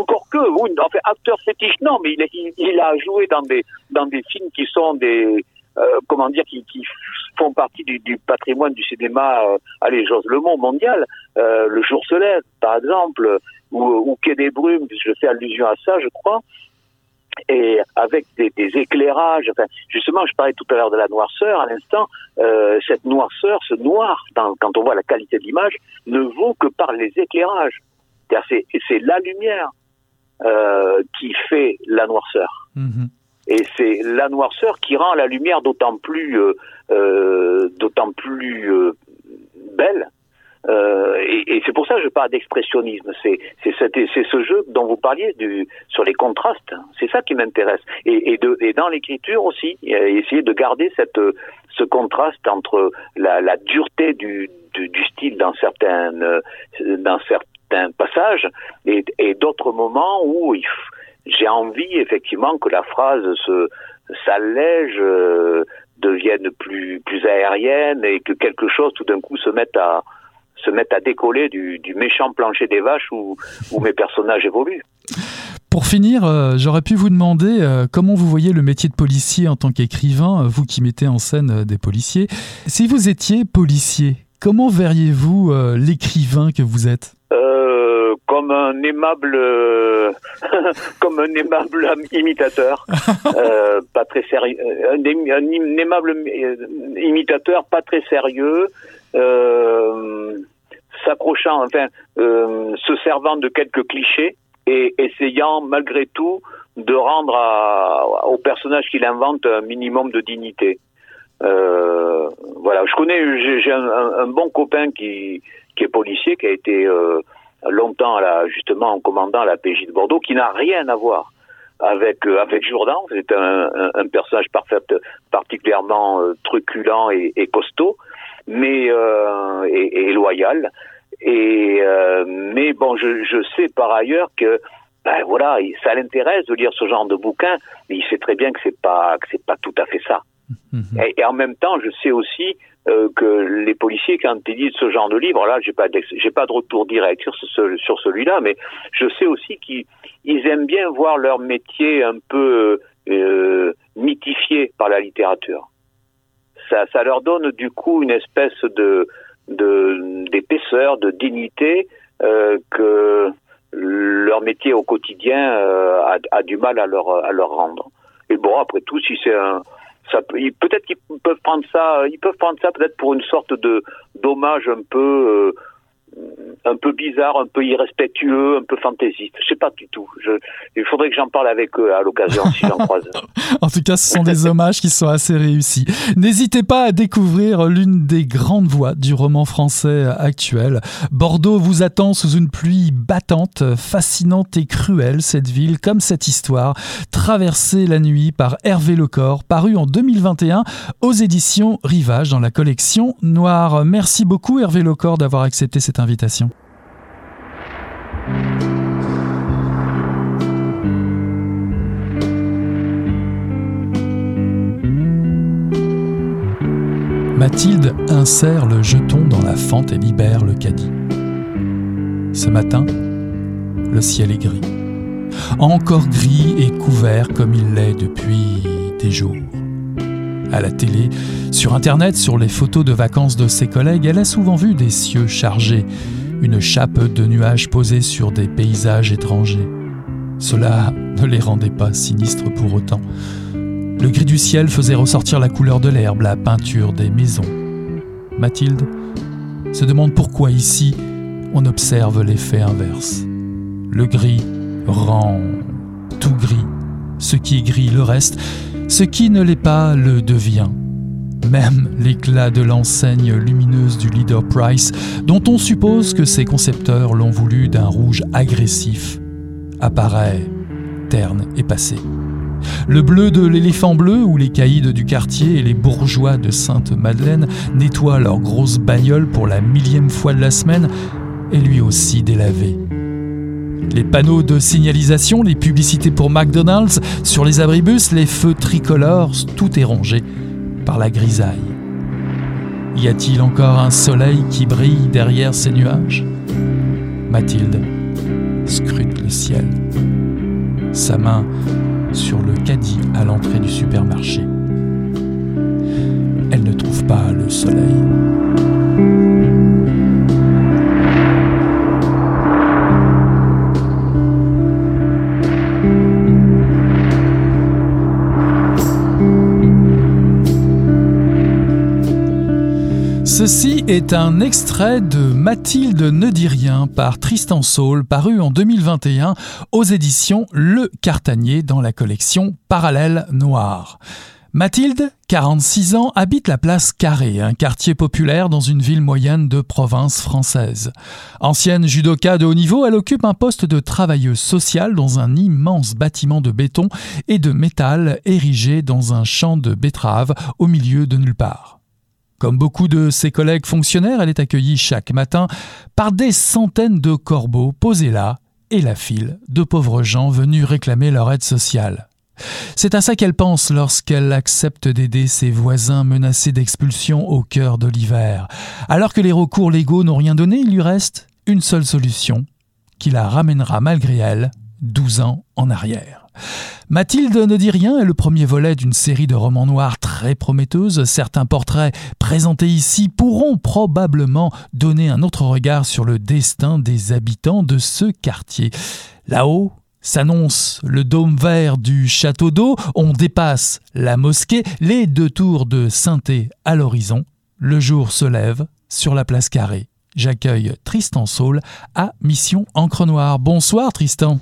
B: Encore que, oui, en fait, acteur fétiche, non, mais il, a joué dans des, dans des films qui sont des, euh, comment dire, qui, font partie du, patrimoine du cinéma, euh, allez, j'ose le mot, mondial. Euh, le jour se lève, par exemple, ou, Quai des Brumes, je fais allusion à ça, je crois. Et avec des, éclairages, enfin, justement, je parlais tout à l'heure de la noirceur à l'instant, cette noirceur, ce noir, quand on voit la qualité de l'image, ne vaut que par les éclairages. C'est la lumière euh, qui fait la noirceur. Mhm. Et c'est la noirceur qui rend la lumière d'autant plus, euh, euh, d'autant plus euh, belle. Euh, et, et c'est pour ça que je parle d'expressionnisme. C'est c'est c'est ce jeu dont vous parliez du sur les contrastes. C'est ça qui m'intéresse. Et, et, de, et dans l'écriture aussi, essayer de garder cette ce contraste entre la, la dureté du, du, du style dans certaines dans certains d'un passage et, d'autres moments où j'ai envie effectivement que la phrase se s'allège, euh, devienne plus plus aérienne et que quelque chose tout d'un coup se mette à se mette à décoller du, du méchant plancher des vaches où, où mes personnages évoluent.
A: Pour finir, euh, j'aurais pu vous demander euh, comment vous voyez le métier de policier en tant qu'écrivain, vous qui mettez en scène des policiers. Si vous étiez policier, comment verriez-vous l'écrivain que vous êtes?
B: Comme un aimable, comme un aimable imitateur, pas très sérieux, un, aimable imitateur, pas très sérieux, s'accrochant, enfin, se servant de quelques clichés et essayant malgré tout de rendre à, au personnage qu'il invente un minimum de dignité. Euh, voilà, je connais, j'ai un, un, bon copain qui, qui est policier, qui a été euh, longtemps à justement en commandant à la PJ de Bordeaux, qui n'a rien à voir avec euh, avec Jourdan. C'est un, un, un, personnage parfait, particulièrement euh, truculent et, et, costaud, mais euh, et, et, loyal. Et mais bon, je, je sais par ailleurs que ben voilà, ça l'intéresse de lire ce genre de bouquin, mais il sait très bien que c'est pas que c'est pas tout à fait ça. Et, en même temps, je sais aussi euh, que les policiers, quand ils lisent ce genre de livre, là, j'ai pas j'ai pas de retour direct sur sur celui-là, mais je sais aussi qu'ils ils aiment bien voir leur métier un peu euh, mythifié par la littérature. Ça, ça leur donne du coup une espèce de d'épaisseur, de, dignité euh, que leur métier au quotidien a, a, du mal à leur, à leur rendre. Et bon, après tout, si c'est un, peut-être qu'ils peuvent prendre ça, ils peuvent prendre ça peut-être pour une sorte de d'hommage un peu euh, un peu bizarre, un peu irrespectueux, un peu fantaisiste. Je sais pas du tout. Il faudrait que j'en parle avec eux à l'occasion si j'en croise.
A: en tout cas, ce sont des hommages qui sont assez réussis. N'hésitez pas à découvrir l'une des grandes voix du roman français actuel. Bordeaux vous attend sous une pluie battante, fascinante et cruelle, cette ville, comme cette histoire, traversée la nuit par Hervé Lecor, paru en 2021 aux éditions Rivage dans la collection Noire. Merci beaucoup Hervé Lecor d'avoir accepté cette Mathilde insère le jeton dans la fente et libère le caddie. Ce matin, le ciel est gris. Encore gris et couvert comme il l'est depuis des jours. À la télé, sur Internet, sur les photos de vacances de ses collègues, elle a souvent vu des cieux chargés, une chape de nuages posée sur des paysages étrangers. Cela ne les rendait pas sinistres pour autant. Le gris du ciel faisait ressortir la couleur de l'herbe, la peinture des maisons. Mathilde se demande pourquoi ici on observe l'effet inverse. Le gris rend tout gris. Ce qui est gris le reste, ce qui ne l'est pas le devient. Même l'éclat de l'enseigne lumineuse du leader Price, dont on suppose que ses concepteurs l'ont voulu d'un rouge agressif, apparaît terne et passé. Le bleu de l'éléphant bleu, où les caïds du quartier et les bourgeois de Sainte-Madeleine nettoient leurs grosses bagnoles pour la millième fois de la semaine, est lui aussi délavé. Les panneaux de signalisation, les publicités pour McDonald's, sur les abribus, les feux tricolores, tout est rongé par la grisaille. Y a-t-il encore un soleil qui brille derrière ces nuages? Mathilde scrute le ciel, sa main sur le caddie à l'entrée du supermarché. Elle ne trouve pas le soleil. Est un extrait de Mathilde ne dit rien par Tristan Saul, paru en 2021 aux éditions Le Cartanier dans la collection Parallèle Noir. Mathilde, 46 ans, habite la place Carré, un quartier populaire dans une ville moyenne de province française. Ancienne judoka de haut niveau, elle occupe un poste de travailleuse sociale dans un immense bâtiment de béton et de métal érigé dans un champ de betteraves au milieu de nulle part. Comme beaucoup de ses collègues fonctionnaires, elle est accueillie chaque matin par des centaines de corbeaux posés là et la file de pauvres gens venus réclamer leur aide sociale. C'est à ça qu'elle pense lorsqu'elle accepte d'aider ses voisins menacés d'expulsion au cœur de l'hiver. Alors que les recours légaux n'ont rien donné, il lui reste une seule solution, qui la ramènera malgré elle 12 ans en arrière. Mathilde ne dit rien est le premier volet d'une série de romans noirs très prometteuse. Certains portraits présentés ici pourront probablement donner un autre regard sur le destin des habitants de ce quartier. Là-haut, s'annonce le dôme vert du château d'eau, on dépasse la mosquée, les deux tours de Sainté à l'horizon. Le jour se lève sur la place carrée. J'accueille Tristan Saul à Mission Encre Noire. Bonsoir Tristan.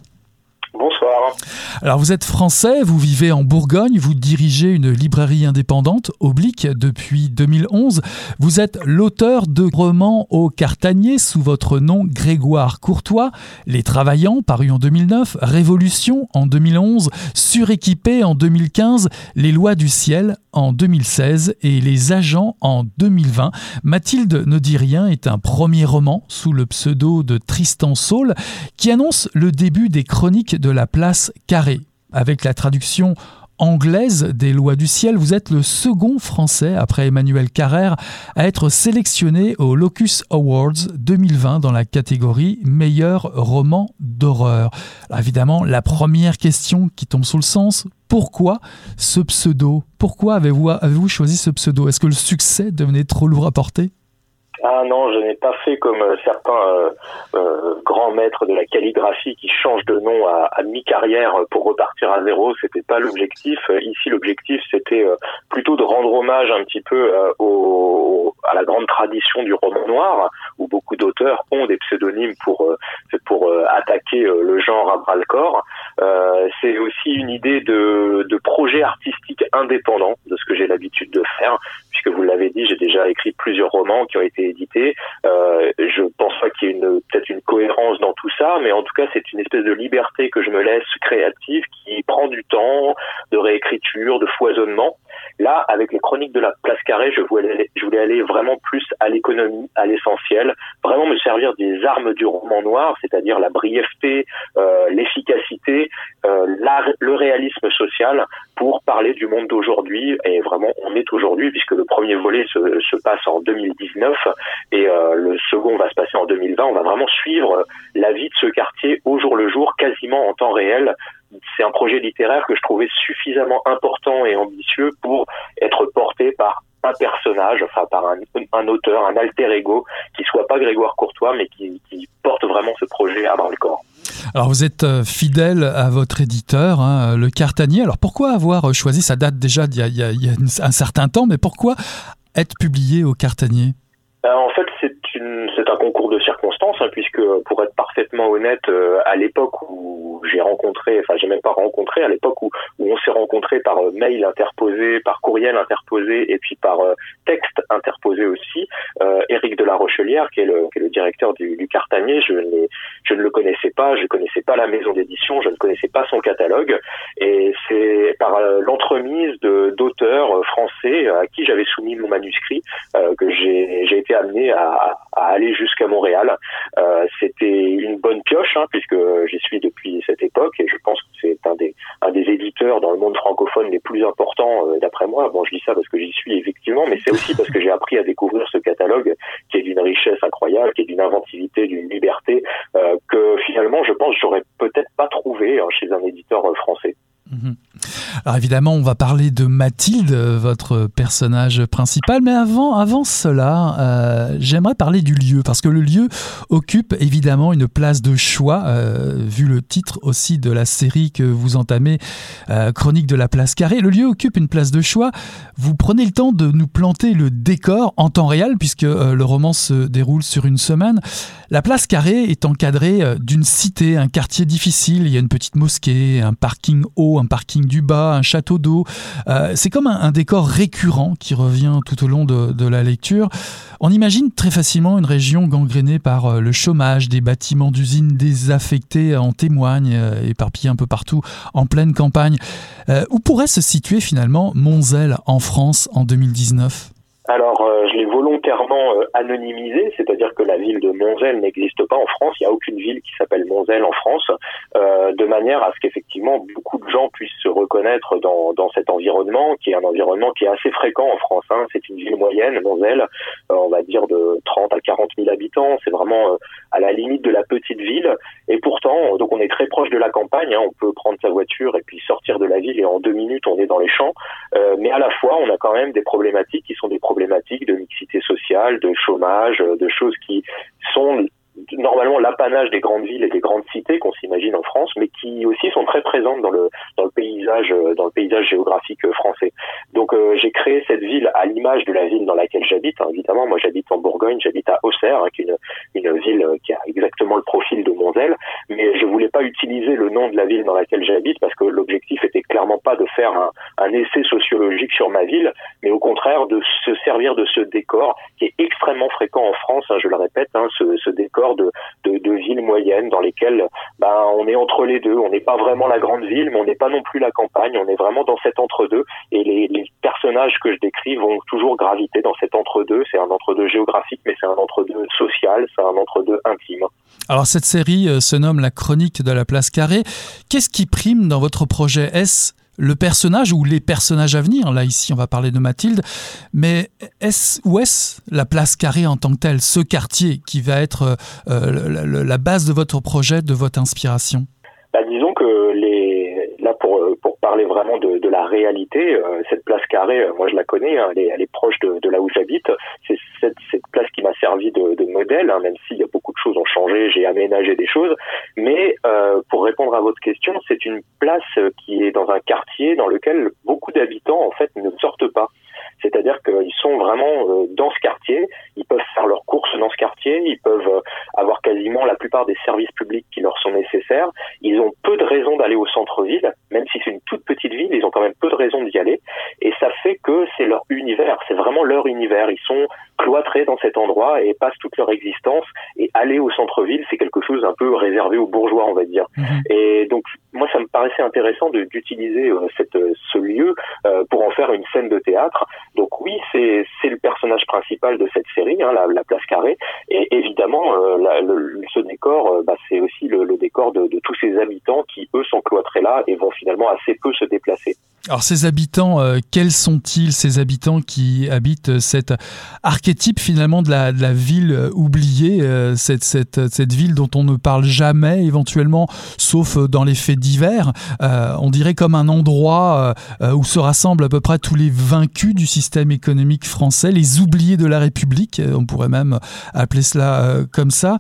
A: Alors vous êtes français, vous vivez en Bourgogne, vous dirigez une librairie indépendante, Oblique, depuis 2011. Vous êtes l'auteur de romans au Cartanier sous votre nom Grégoire Courtois, Les Travaillants, paru en 2009, Révolution en 2011, Suréquipé en 2015, Les Lois du Ciel en 2016 et Les Agents en 2020. Mathilde ne dit rien est un premier roman sous le pseudo de Tristan Saul qui annonce le début des chroniques de la place carrée. Avec la traduction anglaise des lois du ciel, vous êtes le second français après Emmanuel Carrère à être sélectionné au Locus Awards 2020 dans la catégorie meilleur roman d'horreur. Évidemment, la première question qui tombe sous le sens, pourquoi ce pseudo? Pourquoi avez-vous avez choisi ce pseudo? Est-ce que le succès devenait trop lourd à porter?
C: Ah non, je n'ai pas fait comme euh, certains euh, euh, grands maîtres de la calligraphie qui changent de nom à, à mi-carrière pour repartir à zéro. C'était pas l'objectif. Ici, l'objectif c'était plutôt de rendre hommage un petit peu au, à la grande tradition du roman noir, où beaucoup d'auteurs ont des pseudonymes pour pour attaquer le genre à bras le corps. C'est aussi une idée de, de projet artistique indépendant de ce que j'ai l'habitude de faire, puisque vous l'avez dit, j'ai déjà écrit plusieurs romans qui ont été édité. Euh, je pense pas qu'il y ait une, peut-être une cohérence dans tout ça, mais en tout cas, c'est une espèce de liberté que je me laisse créative qui prend du temps, de réécriture, de foisonnement. Là, avec les chroniques de la place carrée, je voulais, je voulais aller vraiment plus à l'économie, à l'essentiel, vraiment me servir des armes du roman noir, c'est-à-dire la brièveté, euh, l'efficacité, euh, le réalisme social pour parler du monde d'aujourd'hui. Et vraiment, on est aujourd'hui, puisque le premier volet se, se passe en 2019 et euh, le second va se passer en 2020. On va vraiment suivre la vie de ce quartier au jour le jour, quasiment en temps réel, c'est un projet littéraire que je trouvais suffisamment important et ambitieux pour être porté par un personnage, enfin par un, auteur, un alter ego, qui soit pas Grégoire Courtois, mais qui, porte vraiment ce projet à bras le corps.
A: Alors vous êtes euh, fidèle à votre éditeur, hein, le Cartanier. Alors pourquoi avoir choisi, ça date déjà d'il y, a un certain temps, mais pourquoi être publié au Cartanier?
C: Euh, En fait, c'est un concours de circonstances, hein, puisque pour être parfaitement honnête, euh, à l'époque où j'ai rencontré, enfin j'ai même pas rencontré, à l'époque où, où on s'est rencontré par euh, mail interposé, par courriel interposé et puis par euh, texte interposé aussi, Éric de la Rochelière, qui est le, qui est le directeur du, du Cartanier, je, je ne le connaissais pas, je ne connaissais pas la maison d'édition, je ne connaissais pas son catalogue, et c'est par l'entremise d'auteurs français à qui j'avais soumis mon manuscrit que j'ai été amené à, à aller jusqu'à Montréal. Euh, C'était une bonne pioche hein, puisque j'y suis depuis cette époque et je pense que c'est un des un des éditeurs dans le monde francophone les plus importants euh, d'après moi. Bon, je dis ça parce que j'y suis effectivement, mais c'est aussi parce que j'ai appris à découvrir ce catalogue qui est d'une richesse incroyable, qui est d'une inventivité, d'une liberté euh, que finalement je pense j'aurais peut-être pas trouvé hein, chez un éditeur français.
A: Mhm. Alors évidemment, on va parler de Mathilde, votre personnage principal, mais avant, avant cela, euh, j'aimerais parler du lieu, parce que le lieu occupe évidemment une place de choix, euh, vu le titre aussi de la série que vous entamez, euh, Chronique de la place carrée. Le lieu occupe une place de choix. Vous prenez le temps de nous planter le décor en temps réel, puisque le roman se déroule sur une semaine. La place carrée est encadrée d'une cité, un quartier difficile. Il y a une petite mosquée, un parking haut, un parking du bas, un château d'eau. Euh, c'est comme un, décor récurrent qui revient tout au long de, la lecture. On imagine très facilement une région gangrénée par euh, le chômage, des bâtiments d'usines désaffectés en témoignent, euh, éparpillés un peu partout en pleine campagne. où pourrait se situer finalement Monzel en France en 2019
C: alors, je l'ai volontairement anonymisé, c'est-à-dire que la ville de Monzel n'existe pas en France, il n'y a aucune ville qui s'appelle Monzel en France, de manière à ce qu'effectivement beaucoup de gens puissent se reconnaître dans, dans cet environnement, qui est un environnement qui est assez fréquent en France. Hein. C'est une ville moyenne, Monzel, on va dire de 30 à 40 000 habitants, c'est vraiment à la limite de la petite ville, et pourtant, donc on est très proche de la campagne, hein. on peut prendre sa voiture et puis sortir de la ville et en deux minutes on est dans les champs, mais à la fois on a quand même des problématiques qui sont des problématiques de mixité sociale, de chômage, de choses qui sont normalement l'apanage des grandes villes et des grandes cités qu'on s'imagine en France, mais qui aussi sont très présentes dans le dans le paysage dans le paysage géographique français. Donc euh, j'ai créé cette ville à l'image de la ville dans laquelle j'habite. Hein, évidemment, moi j'habite en Bourgogne, j'habite à Auxerre, hein, qui est une, une ville qui a exactement le profil de Monzel, mais je voulais pas utiliser le nom de la ville dans laquelle j'habite parce que l'objectif était clairement pas de faire un, un essai sociologique sur ma ville, mais au contraire de se servir de ce décor qui est extrêmement fréquent en France. Hein, je le répète, ce décor de, de, villes moyennes dans lesquelles ben, on est entre les deux. On n'est pas vraiment la grande ville, mais on n'est pas non plus la campagne. On est vraiment dans cet entre-deux. Et les, les, personnages que je décris vont toujours graviter dans cet entre-deux. C'est un entre-deux géographique, mais c'est un entre-deux social, c'est un entre-deux intime.
A: Alors cette série euh, se nomme La chronique de la place carrée. Qu'est-ce qui prime dans votre projet? Est-ce le personnage ou les personnages à venir. Là, ici, on va parler de Mathilde. Mais est-ce, où est-ce la place carrée en tant que telle, ce quartier qui va être euh, la, la, base de votre projet, de votre inspiration?
C: Bah, Disons que les, là, pour, pour parler vraiment de, la réalité, euh, cette place carrée, euh, moi je la connais, hein, elle, est, proche de, là où j'habite. C'est cette, place qui m'a servi de, de modèle, hein, même s'il y a beaucoup de choses ont changé, j'ai aménagé des choses. Mais euh, pour répondre à votre question, c'est une place qui est dans un quartier dans lequel beaucoup d'habitants en fait ne sortent pas. C'est-à-dire qu'ils sont vraiment dans ce quartier, ils peuvent faire leurs courses dans ce quartier, ils peuvent avoir quasiment la plupart des services publics qui leur sont nécessaires. Ils ont peu de raisons d'aller au centre-ville, même si c'est une toute petite ville, ils ont quand même peu de raisons d'y aller. Et ça fait que c'est leur univers, c'est vraiment leur univers. Ils sont cloîtrés dans cet endroit et passent toute leur existence. Et aller au centre-ville, c'est quelque chose un peu réservé aux bourgeois, on va dire. Mmh. Et donc, moi, ça me paraissait intéressant d'utiliser euh, cette, ce lieu euh, pour en faire une scène de théâtre. Donc oui, c'est le personnage principal de cette série, hein, la, la, place carrée. Et évidemment, euh, ce décor, bah, c'est aussi le, le décor de, de tous ces habitants qui, eux, sont cloîtrés là et vont finalement assez peu se déplacer.
A: Alors ces habitants, euh, quels sont-ils ces habitants qui habitent cet archétype finalement de la, ville oubliée, euh, cette, ville dont on ne parle jamais éventuellement, sauf dans les faits divers euh, On dirait comme un endroit euh, où se rassemblent à peu près tous les vaincus du système économique français, les oubliés de la République, on pourrait même appeler cela comme ça.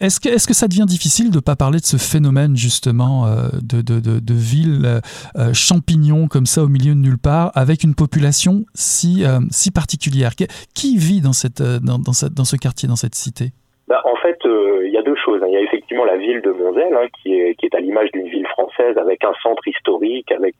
A: Est-ce que, est que ça devient difficile de ne pas parler de ce phénomène justement euh, de, de, de, ville euh, euh, champignon comme ça au milieu de nulle part avec une population si, si particulière? Qui vit dans, cette, dans, dans ce quartier, dans cette cité?
C: Bah, En fait, il y a deux choses. Il y a effectivement la ville de Monzel hein, qui, est, qui est à l'image d'une ville française avec un centre historique, avec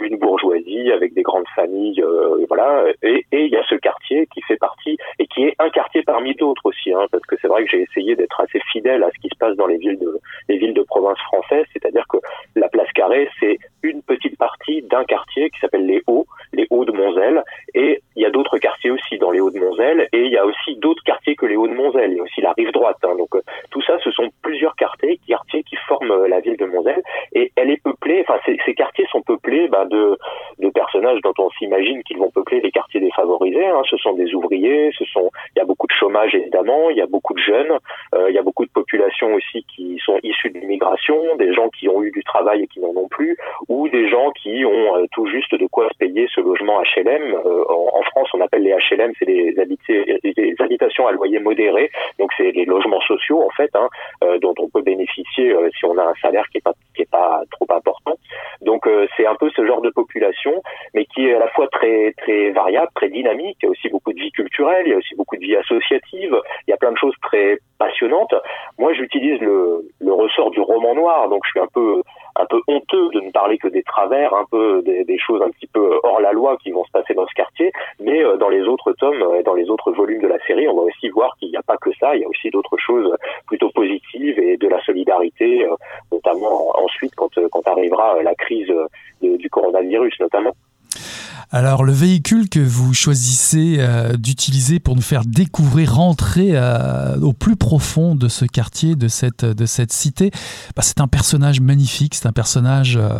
C: une bourgeoisie, avec des grandes familles, voilà. Et, il y a ce quartier qui fait partie et qui est un quartier parmi d'autres aussi, hein, parce que c'est vrai que j'ai essayé d'être assez fidèle à ce qui se passe dans les villes de les villes de province françaises, c'est-à-dire que la place Carrée c'est une petite partie d'un quartier qui s'appelle les Hauts, les Hauts de Monzel, et il y a d'autres quartiers aussi dans les Hauts de Monzel, et il y a aussi d'autres quartiers que les Hauts de Monzel, il aussi la droite. Hein, donc euh, tout ça, ce sont plusieurs quartiers, quartiers qui forment euh, la ville de Monzel, et elle est peuplée, enfin ces, quartiers sont peuplés bah, de, de personnages dont on s'imagine qu'ils vont peupler les quartiers défavorisés. Hein, ce sont des ouvriers, ce sont, il y a beaucoup de chômage évidemment, il y a beaucoup de jeunes, euh, il y a beaucoup de populations aussi qui sont issues de l'immigration, des gens qui ont eu du travail et qui n'en ont plus, ou des gens qui ont tout juste de quoi payer ce logement HLM. En, France, on appelle les HLM, c'est des, des, habitations à loyer modéré, donc c'est des logements sociaux en fait, hein, euh, dont on peut bénéficier euh, si on a un salaire qui est pas qui est pas trop important. Donc euh, c'est un peu ce genre de population, mais qui est à la fois très très variable, très dynamique. Il y a aussi beaucoup de vie culturelle, il y a aussi beaucoup de vie associative. Il y a plein de choses très passionnantes. Moi, j'utilise le, le ressort du roman noir, donc je suis un peu un peu honteux de ne parler que des travers, un peu des, choses un petit peu hors la loi qui vont se passer dans ce quartier, mais euh, dans les autres tomes et dans les autres volumes de la série, on va aussi voir qu'il n'y a pas que ça, il y a aussi d'autres choses plutôt positives et de la solidarité, euh, notamment ensuite quand, arrivera la crise du coronavirus notamment.
A: Alors le véhicule que vous choisissez euh, d'utiliser pour nous faire découvrir, rentrer euh, au plus profond de ce quartier, de cette, de cette cité, bah, c'est un personnage magnifique, c'est un personnage euh,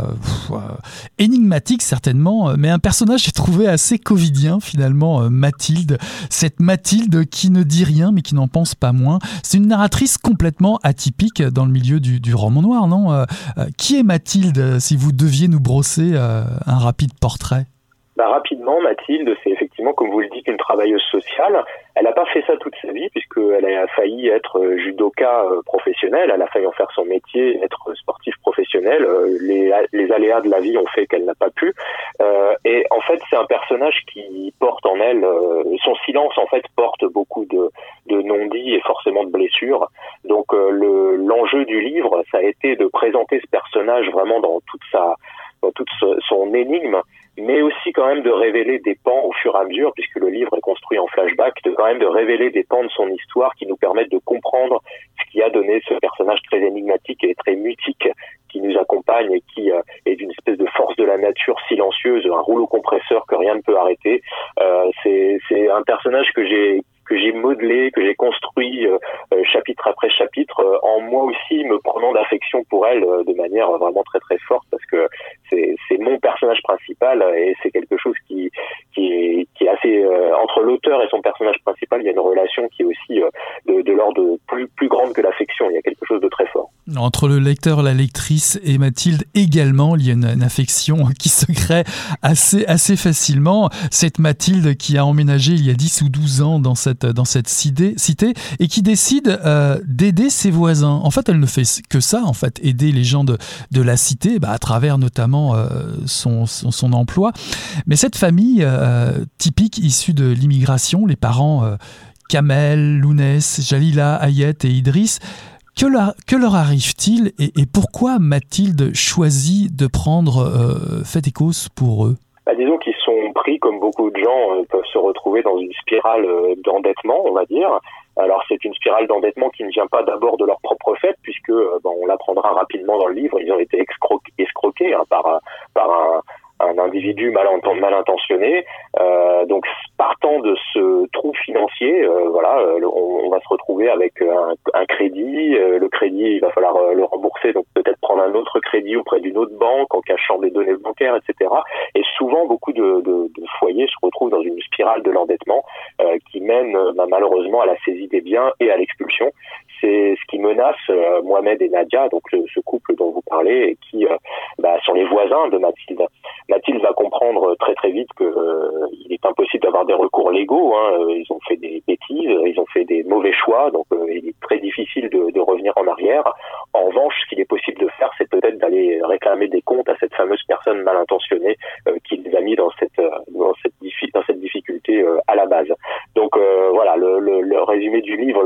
A: énigmatique certainement, mais un personnage j'ai trouvé assez covidien finalement, Mathilde. Cette Mathilde qui ne dit rien mais qui n'en pense pas moins. C'est une narratrice complètement atypique dans le milieu du, du roman noir, non Qui est Mathilde si vous deviez nous brosser un rapide portrait?
C: Bah, rapidement, Mathilde, c'est effectivement, comme vous le dites, une travailleuse sociale. Elle n'a pas fait ça toute sa vie, puisqu'elle a failli être euh, judoka euh, professionnelle, elle a failli en faire son métier, être sportif professionnel. Euh, les, les aléas de la vie ont fait qu'elle n'a pas pu. et en fait, c'est un personnage qui porte en elle, son silence en fait porte beaucoup de, de non-dits et forcément de blessures. Donc l'enjeu du livre, ça a été de présenter ce personnage vraiment dans toute sa dans toute son énigme mais aussi quand même de révéler des pans au fur et à mesure, puisque le livre est construit en flashback, de quand même de révéler des pans de son histoire qui nous permettent de comprendre ce qui a donné ce personnage très énigmatique et très mutique qui nous accompagne et qui euh, est d'une espèce de force de la nature silencieuse, un rouleau compresseur que rien ne peut arrêter. Euh, c'est un personnage que j'ai que j'ai modelé, que j'ai construit euh, euh, chapitre après chapitre, euh, en moi aussi me prenant d'affection pour elle de manière vraiment très très forte parce que c'est mon personnage principal et c'est quelque chose qui est, qui est assez entre l'auteur et son personnage principal, il y a une relation qui est aussi de, de l'ordre plus plus grande que l'affection. Il y a quelque chose de très fort.
A: Entre le lecteur, la lectrice et Mathilde également, il y a une, affection qui se crée assez assez facilement. Cette Mathilde qui a emménagé il y a 10 ou 12 ans dans cette dans cette cité, et qui décide euh, d'aider ses voisins. En fait, elle ne fait que ça, en fait, aider les gens de, de la cité, bah, à travers notamment euh, son, son, emploi. Mais cette famille euh, typique issue de l'immigration, les parents Kamel, Lounès, Jalila, Ayet et Idriss, que leur, arrive-t-il et, pourquoi Mathilde choisit de prendre euh, fait et cause pour eux?
C: Bah, Disons qu'ils sont pris, comme beaucoup de gens euh, peuvent se retrouver dans une spirale euh, d'endettement, on va dire. Alors c'est une spirale d'endettement qui ne vient pas d'abord de leur propre fait, puisque euh, bon, on l'apprendra rapidement dans le livre, ils ont été escroqués, hein, par, par un, un individu mal, intentionné. Euh, donc partant de ce trou financier, euh, voilà, euh, on, va se retrouver avec un, un crédit. Euh, le crédit, il va falloir le rembourser, donc peut-être prendre un autre crédit auprès d'une autre banque en cachant des données bancaires, etc. Et souvent, beaucoup de, de, de foyers se retrouvent dans une spirale de l'endettement qui mène bah, malheureusement à la saisie des biens et à l'expulsion. C'est ce qui menace Mohamed et Nadia, donc ce couple dont vous parlez, et qui bah, sont les voisins de Mathilde. Mathilde va comprendre très très vite que euh, il est impossible d'avoir des recours légaux. Hein. Euh, ils ont fait des bêtises, ils ont fait des mauvais choix, donc euh, il est très difficile de, revenir en arrière. En revanche, ce qu'il est possible de faire, c'est peut-être d'aller réclamer des comptes à cette fameuse personne mal intentionnée qui les a mis dans cette difficulté à la base. Donc voilà, le, résumé du livre,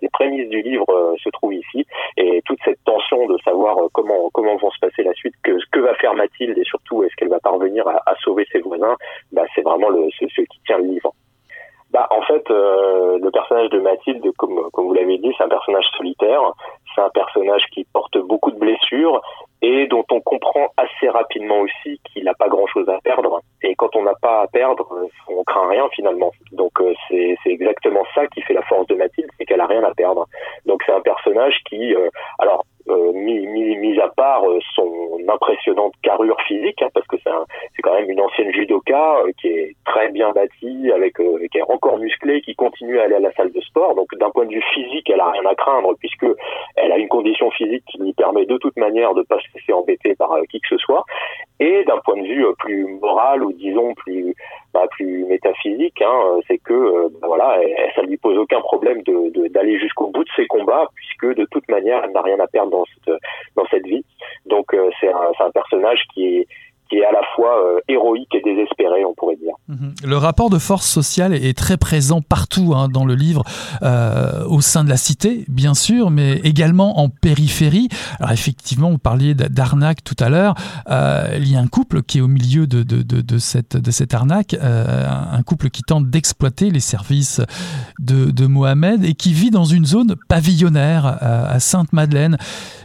C: les prémices du livre se trouvent ici, et toute cette tension de savoir comment vont se passer la suite, que, que va faire Mathilde et surtout est-ce qu'elle va parvenir à, à sauver ses voisins, bah, c'est vraiment le, ce, ce, qui tient le livre. Bah, en fait, euh, le personnage de Mathilde, comme, comme vous l'avez dit, c'est un personnage solitaire. C'est un personnage qui porte beaucoup de blessures et dont on comprend assez rapidement aussi qu'il n'a pas grand-chose à perdre. Et quand on n'a pas à perdre, on craint rien finalement. Donc euh, c'est exactement ça qui fait la force de Mathilde, c'est qu'elle a rien à perdre. Donc c'est un personnage qui, euh, alors euh, mis, à part euh, son impressionnante carrure physique, hein, parce que c'est quand même une ancienne judoka euh, qui est très bien bâtie, avec qui est encore musclée, qui continue à aller à la salle de sport. Donc d'un point de vue physique, elle a rien à craindre puisque elle a une condition physique qui lui permet de toute manière de pas se laisser embêter par qui que ce soit. Et d'un point de vue plus moral ou disons plus bah, plus métaphysique, hein, c'est que bah, voilà, ça lui pose aucun problème d'aller jusqu'au bout de ses combats puisque de toute manière elle n'a rien à perdre dans cette, dans cette vie. Donc euh, c'est un personnage qui est qui est à la fois euh, héroïque et désespéré, on pourrait dire.
A: Mhm. Le rapport de force sociale est très présent partout hein, dans le livre, euh, au sein de la cité, bien sûr, mais également en périphérie. Alors effectivement, vous parliez d'arnaque tout à l'heure. Euh, il y a un couple qui est au milieu de, de, cette, arnaque, un couple qui tente d'exploiter les services de, Mohamed et qui vit dans une zone pavillonnaire à Sainte-Madeleine.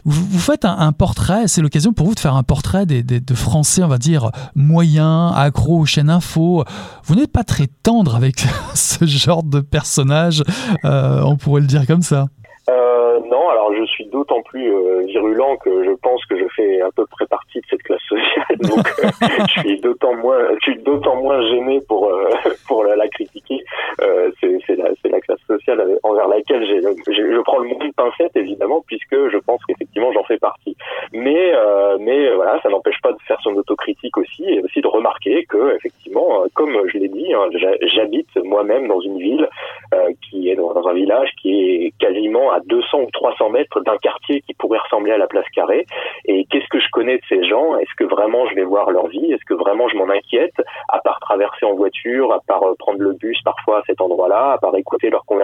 A: Vous, faites un, portrait, c'est l'occasion pour vous de faire un portrait des, des, de Français, on va dire, moyen, accro aux chaînes info. Vous n'êtes pas très tendre avec ce genre de personnage, on pourrait le dire comme ça
C: non, alors je suis d'autant plus euh, virulent que je pense que je fais à peu près partie de cette classe sociale, donc euh, je suis d'autant moins, je suis d'autant moins gêné pour euh, pour la, critiquer. c'est c'est la, la classe sociale envers laquelle je prends le moins de pincette évidemment, puisque je pense qu'effectivement j'en fais partie. Mais mais voilà, ça n'empêche pas de faire son autocritique aussi et aussi de remarquer que effectivement, comme je l'ai dit, hein, j'habite moi-même dans une ville qui est dans, dans un village qui est quasiment à 200 ou 300 mètres d'un quartier qui pourrait ressembler à la place Carrée. Et qu'est-ce que je connais de ces gens? Est-ce que vraiment je vais voir leur vie? Est-ce que vraiment je m'en inquiète? À part traverser en voiture, à part euh, prendre le bus parfois à cet endroit-là, à part écouter leurs conversations,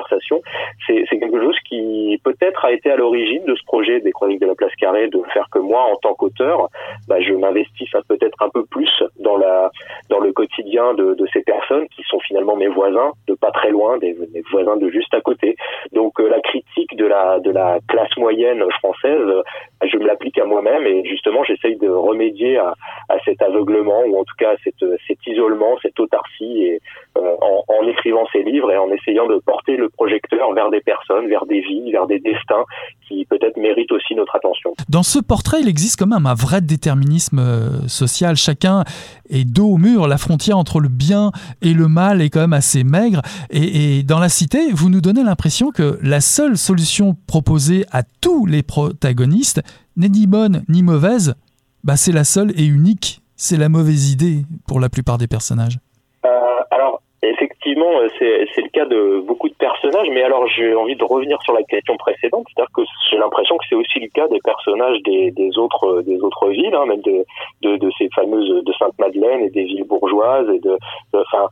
C: c'est quelque chose qui peut-être a été à l'origine de ce projet des Chroniques de la place Carrée, de faire que moi, en tant qu'auteur, bah, je m'investisse peut-être un peu plus dans la dans le quotidien de, de, ces personnes qui sont finalement mes voisins, de pas très loin, des mes voisins de juste à côté. Donc euh, la critique de la de la classe moyenne française, je me l'applique à moi-même et justement j'essaye de remédier à, à, cet aveuglement ou en tout cas à cette, cet isolement, cette autarcie et, euh, en, en, écrivant ces livres et en essayant de porter le projecteur vers des personnes, vers des vies, vers des destins qui peut-être méritent aussi notre attention.
A: Dans ce portrait, il existe quand même un vrai déterminisme euh, social. Chacun est dos au mur. La frontière entre le bien et le mal est quand même assez maigre. Et, et dans la cité, vous nous donnez l'impression que la seule solution proposée à tous les protagonistes n'est ni bonne ni mauvaise. Bah, c'est la seule et unique. C'est la mauvaise idée pour la plupart des personnages.
C: Effectivement, euh, c'est le cas de beaucoup de personnages, mais alors j'ai envie de revenir sur la question précédente, c'est-à-dire que j'ai l'impression que c'est aussi le cas des personnages des, autres des autres villes, hein, même de, de, de, ces fameuses de Sainte-Madeleine et des villes bourgeoises et de, enfin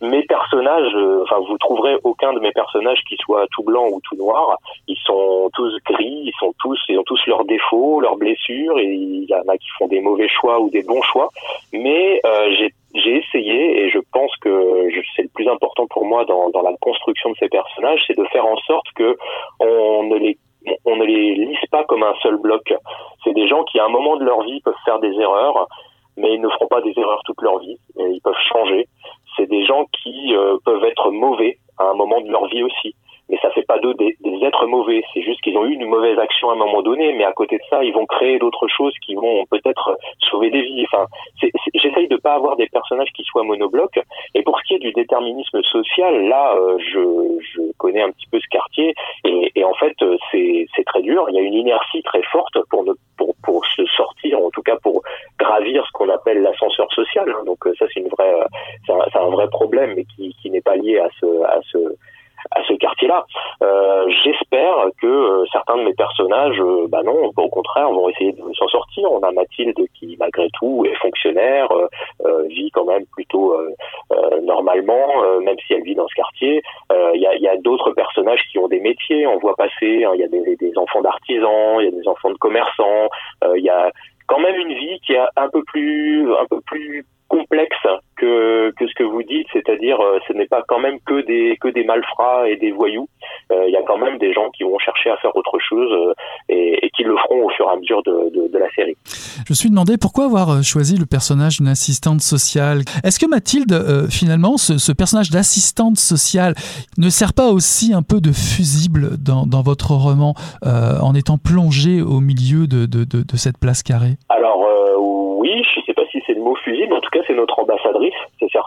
C: mes personnages, euh, enfin vous trouverez aucun de mes personnages qui soit tout blanc ou tout noir. Ils sont tous gris, ils sont tous, ils ont tous leurs défauts, leurs blessures, et il y en a qui font des mauvais choix ou des bons choix. Mais euh, j'ai essayé et je pense que c'est le plus important pour moi dans, dans la construction de ces personnages, c'est de faire en sorte que on ne les on ne les lise pas comme un seul bloc. C'est des gens qui à un moment de leur vie peuvent faire des erreurs, mais ils ne feront pas des erreurs toute leur vie. Ils peuvent changer c'est des gens qui euh, peuvent être mauvais à un moment de leur vie aussi. Mais ça fait pas d'eux des, êtres mauvais. C'est juste qu'ils ont eu une mauvaise action à un moment donné, mais à côté de ça, ils vont créer d'autres choses qui vont peut-être sauver des vies. Enfin, j'essaye de pas avoir des personnages qui soient monoblocs. Et pour ce qui est du déterminisme social, là, euh, je, je, connais un petit peu ce quartier, et, et en fait, euh, c'est très dur. Il y a une inertie très forte pour ne pour, pour se sortir, en tout cas pour gravir ce qu'on appelle l'ascenseur social. Donc ça, c'est une vraie, c'est un, un, vrai problème, mais qui, qui n'est pas lié à ce, à ce à ce quartier-là. Euh, J'espère que euh, certains de mes personnages, euh, bah non, au contraire, vont essayer de s'en sortir. On a Mathilde qui, malgré tout, est fonctionnaire, euh, euh vit quand même plutôt normalement, même si elle vit dans ce quartier. Il y a, y a d'autres personnages qui ont des métiers, on voit passer. Hein. Il y a des, des enfants d'artisans, il y a des enfants de commerçants. Il y a quand même une vie qui est un peu plus, un peu plus complexe que, que ce que vous dites, c'est-à-dire euh, ce n'est pas quand même que des que des malfrats et des voyous. Euh, il y a quand même des gens qui vont chercher à faire autre chose euh, et, et, qui le feront au fur et à mesure de, de, de, la série.
A: Je me suis demandé pourquoi avoir choisi le personnage d'une assistante sociale. Est-ce que Mathilde, finalement, ce, ce personnage d'assistante sociale ne sert pas aussi un peu de fusible dans, dans votre roman en étant plongé au milieu de, de, de cette place carrée?
C: Alors oui, je sais pas si c'est le mot fusible. En tout cas, c'est notre ambassadrice, c'est.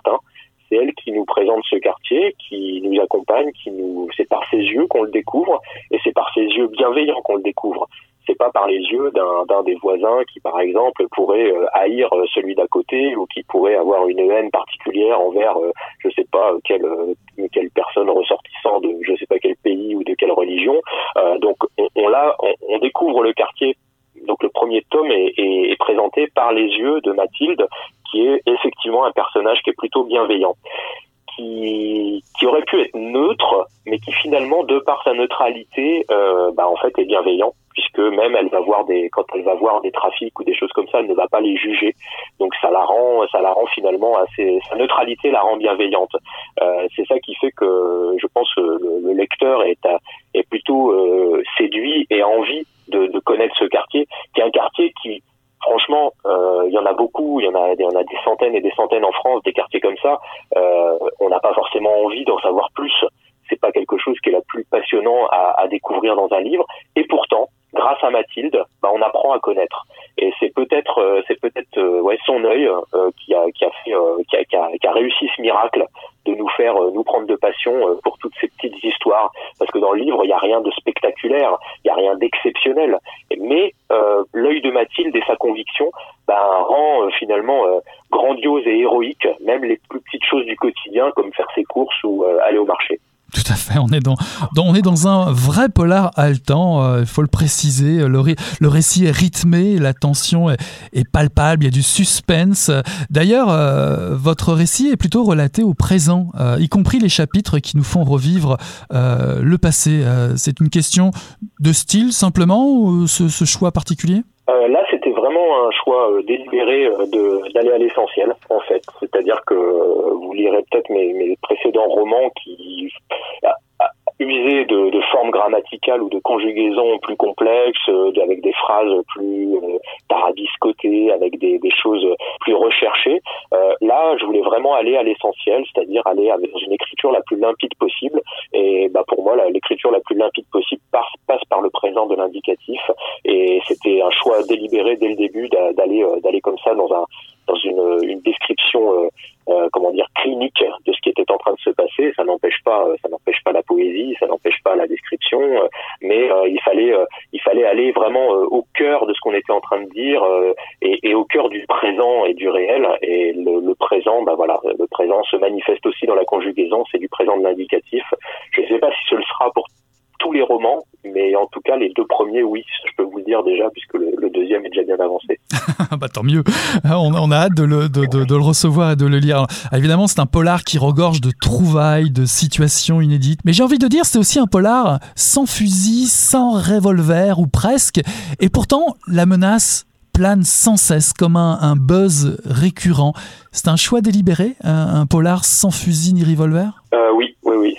C: C'est elle qui nous présente ce quartier, qui nous accompagne, qui nous. C'est par ses yeux qu'on le découvre, et c'est par ses yeux bienveillants qu'on le découvre. C'est pas par les yeux d'un des voisins qui, par exemple, pourrait euh, haïr euh, celui d'à côté ou qui pourrait avoir une haine particulière envers, euh, je sais pas quelle quelle personne ressortissant de je sais pas quel pays ou de quelle religion. donc on, on découvre le quartier donc le premier tome est, est, présenté par les yeux de Mathilde, qui est effectivement un personnage qui est plutôt bienveillant, qui, qui aurait pu être neutre, mais qui finalement, de par sa neutralité, euh, bah, en fait, est bienveillant puisque même elle va voir des quand elle va voir des trafics ou des choses comme ça, elle ne va pas les juger. Donc ça la rend ça la rend finalement assez sa neutralité la rend bienveillante. Euh, c'est ça qui fait que je pense que le, le lecteur est est plutôt euh, séduit et a envie de, de, connaître ce quartier, qui est un quartier qui, franchement, euh, il y en a beaucoup, il y en a, des centaines et des centaines en France, des quartiers comme ça. on n'a pas forcément envie d'en savoir plus. C'est pas quelque chose qui est la plus passionnant à, découvrir dans un livre. Et pourtant, grâce à Mathilde, bah, on apprend à connaître. Et c'est peut-être, euh, c'est peut-être euh, ouais, son œil euh, qui a qui a fait qui, a, réussi ce miracle de nous faire nous prendre de passion pour toutes ces petites histoires. Parce que dans le livre, il n'y a rien de spectaculaire, il n'y a rien d'exceptionnel. Mais l'œil de Mathilde et sa conviction bah, rend finalement grandiose et héroïque même les plus petites choses du quotidien comme faire ses courses ou aller au marché.
A: Tout à fait, on est dans, un vrai polar haletant, euh, il faut le préciser. Le, récit est rythmé, la tension est, palpable, il y a du suspense. D'ailleurs, euh, votre récit est plutôt relaté au présent, euh, y compris les chapitres qui nous font revivre le passé. C'est une question de style simplement ou ce choix particulier?
C: Là, c'était vraiment un choix délibéré d'aller à l'essentiel, en fait. C'est-à-dire que vous lirez peut-être mes, mes précédents romans qui user de, de, formes grammaticales ou de conjugaisons plus complexes, euh, avec des phrases plus euh, tarabiscotées, avec des, des, choses plus recherchées. Euh, là, je voulais vraiment aller à l'essentiel, c'est-à-dire aller dans une écriture la plus limpide possible. Et bah, pour moi, l'écriture la plus limpide possible passe, passe par le présent de l'indicatif. Et c'était un choix délibéré dès le début d'aller euh, d'aller comme ça dans un dans une, description euh, comment dire clinique de ce qui était en train de se passer. Ça n'empêche pas, ça n'empêche pas la poésie, ça n'empêche pas la description, euh, mais euh, il fallait, il fallait aller vraiment au cœur de ce qu'on était en train de dire et, et, au cœur du présent et du réel. Et le, le, présent, bah voilà, le présent se manifeste aussi dans la conjugaison. C'est du présent de l'indicatif. Je ne sais pas si ce le sera pour tous les romans, mais en tout cas les deux premiers, oui, je peux vous le dire déjà, puisque le, deuxième est déjà bien avancé.
A: bah, tant mieux, ah, on, a hâte de le, de, de, le, recevoir et de le lire. évidemment, c'est un polar qui regorge de trouvailles, de situations inédites, mais j'ai envie de dire, c'est aussi un polar sans fusil, sans revolver, ou presque, et pourtant la menace plane sans cesse comme un, buzz récurrent. C'est un choix délibéré, un, polar sans fusil ni revolver?
C: Euh, oui,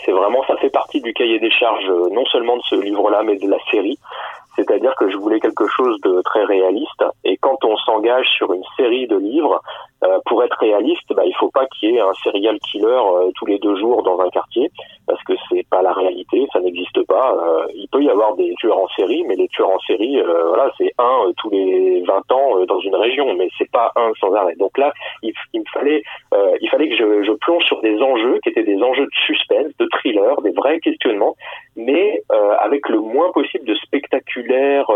C: c'est vraiment, ça fait partie du cahier des charges, euh, non seulement de ce livre-là, mais de la série. C'est-à-dire que je voulais quelque chose de très réaliste. Et quand on s'engage sur une série de livres, euh, pour être réaliste, bah, il faut pas qu'il y ait un serial killer euh, tous les deux jours dans un quartier, parce que c'est pas la réalité, ça n'existe pas. Euh, il peut y avoir des tueurs en série, mais les tueurs en série, voilà, c'est un tous les 20 ans dans une région, mais c'est pas un sans arrêt. Donc là, il, il me fallait, il fallait que je, je, plonge sur des enjeux qui étaient des enjeux de suspense, de thriller, des vrais questionnements, mais avec le moins possible de spectaculaire,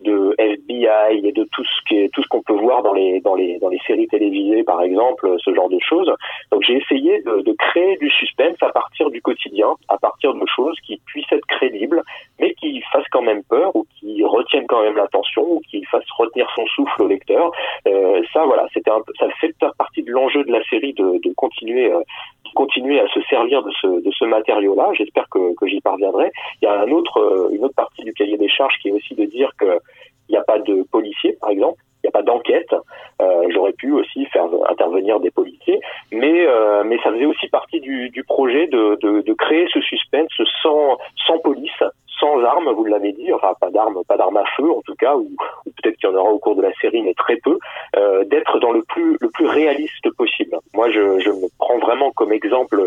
C: de FBI et de tout ce qui est, tout ce qu'on peut voir dans les dans les dans les séries télévisées par exemple, ce genre de choses. Donc j'ai essayé de, créer du suspense à partir du quotidien, à partir de choses qui puissent être crédibles, mais qui fassent quand même peur ou qui retiennent quand même l'attention ou qui fassent retenir son souffle au lecteur. Euh, ça, voilà, c'était ça fait partie de l'enjeu de la série de, continuer. Euh, continuer à se servir de ce, matériau-là. J'espère que, j'y parviendrai. Il y a un euh, une autre partie du cahier des charges qui est aussi de dire que il n'y a pas de policiers, par exemple n'y a pas d'enquête. Euh, J'aurais pu aussi faire intervenir des policiers, mais euh, mais ça faisait aussi partie du, du projet de, de, de, créer ce suspense sans sans police, sans armes, vous l'avez dit, enfin pas d'armes, pas d'armes à feu en tout cas, ou, peut-être qu'il y en aura au cours de la série, mais très peu, euh, d'être dans le plus le plus réaliste possible. Moi, je, me prends vraiment comme exemple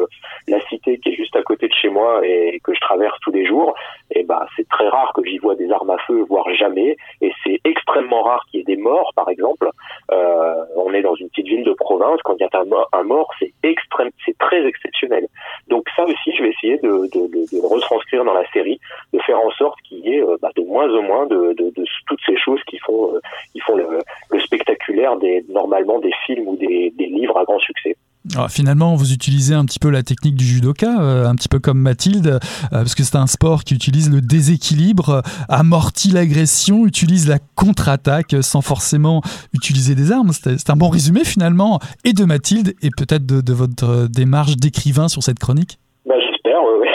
C: la cité qui est juste à côté de chez moi et que je traverse tous les jours. Et bah, c'est très rare que j'y vois des armes à feu, voire jamais. Et c'est extrêmement rare qu'il y ait des morts, par exemple. Euh, on est dans une petite ville de province. Quand il y a un mort, c'est extrême, c'est très exceptionnel. Donc ça aussi, je vais essayer de, de retranscrire dans la série, faire en sorte qu'il y ait euh, bah, de moins en moins de, de, de, toutes ces choses qui font, euh, qui font le, le, spectaculaire des normalement des films ou des, des livres à grand succès.
A: Alors, finalement, vous utilisez un petit peu la technique du judoka, euh, un petit peu comme Mathilde, parce que c'est un sport qui utilise le déséquilibre, amortit l'agression, utilise la contre-attaque sans forcément utiliser des armes. C'est un bon résumé finalement, et de Mathilde, et peut-être de, de, votre démarche d'écrivain sur cette chronique?
C: Bah, j'espère, oui,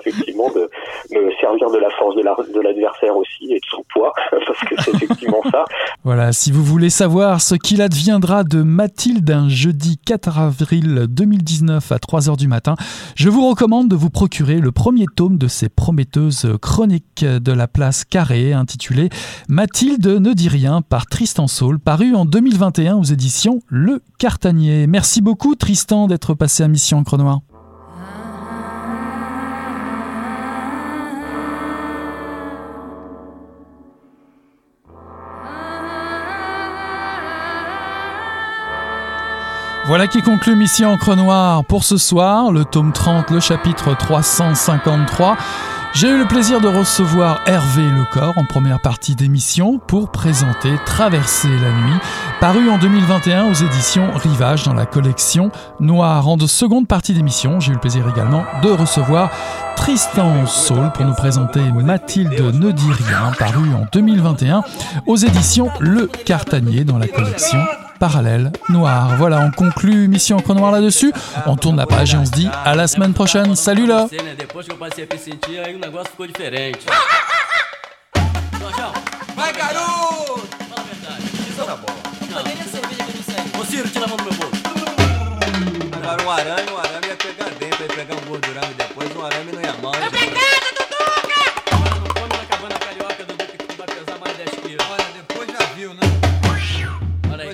C: effectivement, de me servir de la force de l'adversaire aussi et de son poids, parce que c'est effectivement ça.
A: Voilà, si vous voulez savoir ce qu'il adviendra de Mathilde un jeudi 4 avril 2019 à 3h du matin, je vous recommande de vous procurer le premier tome de ces prometteuses chroniques de la place Carré intitulé Mathilde ne dit rien par Tristan Saul, paru en 2021 aux éditions Le Cartanier. Merci beaucoup Tristan d'être passé à Mission Cronoir. Voilà qui conclut Mission Encre Noire pour ce soir, le tome 30, le chapitre 353. J'ai eu le plaisir de recevoir Hervé Lecor en première partie d'émission pour présenter Traverser la nuit, paru en 2021 aux éditions Rivage dans la collection Noire. En de seconde partie d'émission, j'ai eu le plaisir également de recevoir Tristan Saul pour nous présenter Mathilde ne dit rien, paru en 2021 aux éditions Le Cartanier dans la collection parallèle noir. Voilà, on conclut Mission Encre Noire là-dessus. On tourne la page et on se dit à la semaine prochaine. Salut là Vai, garoto! Fala a verdade. Isso tá bom. Não. Poderia cerveja que eu não sei. Ô, Ciro, tira a mão do meu bolso. Agora um aranha.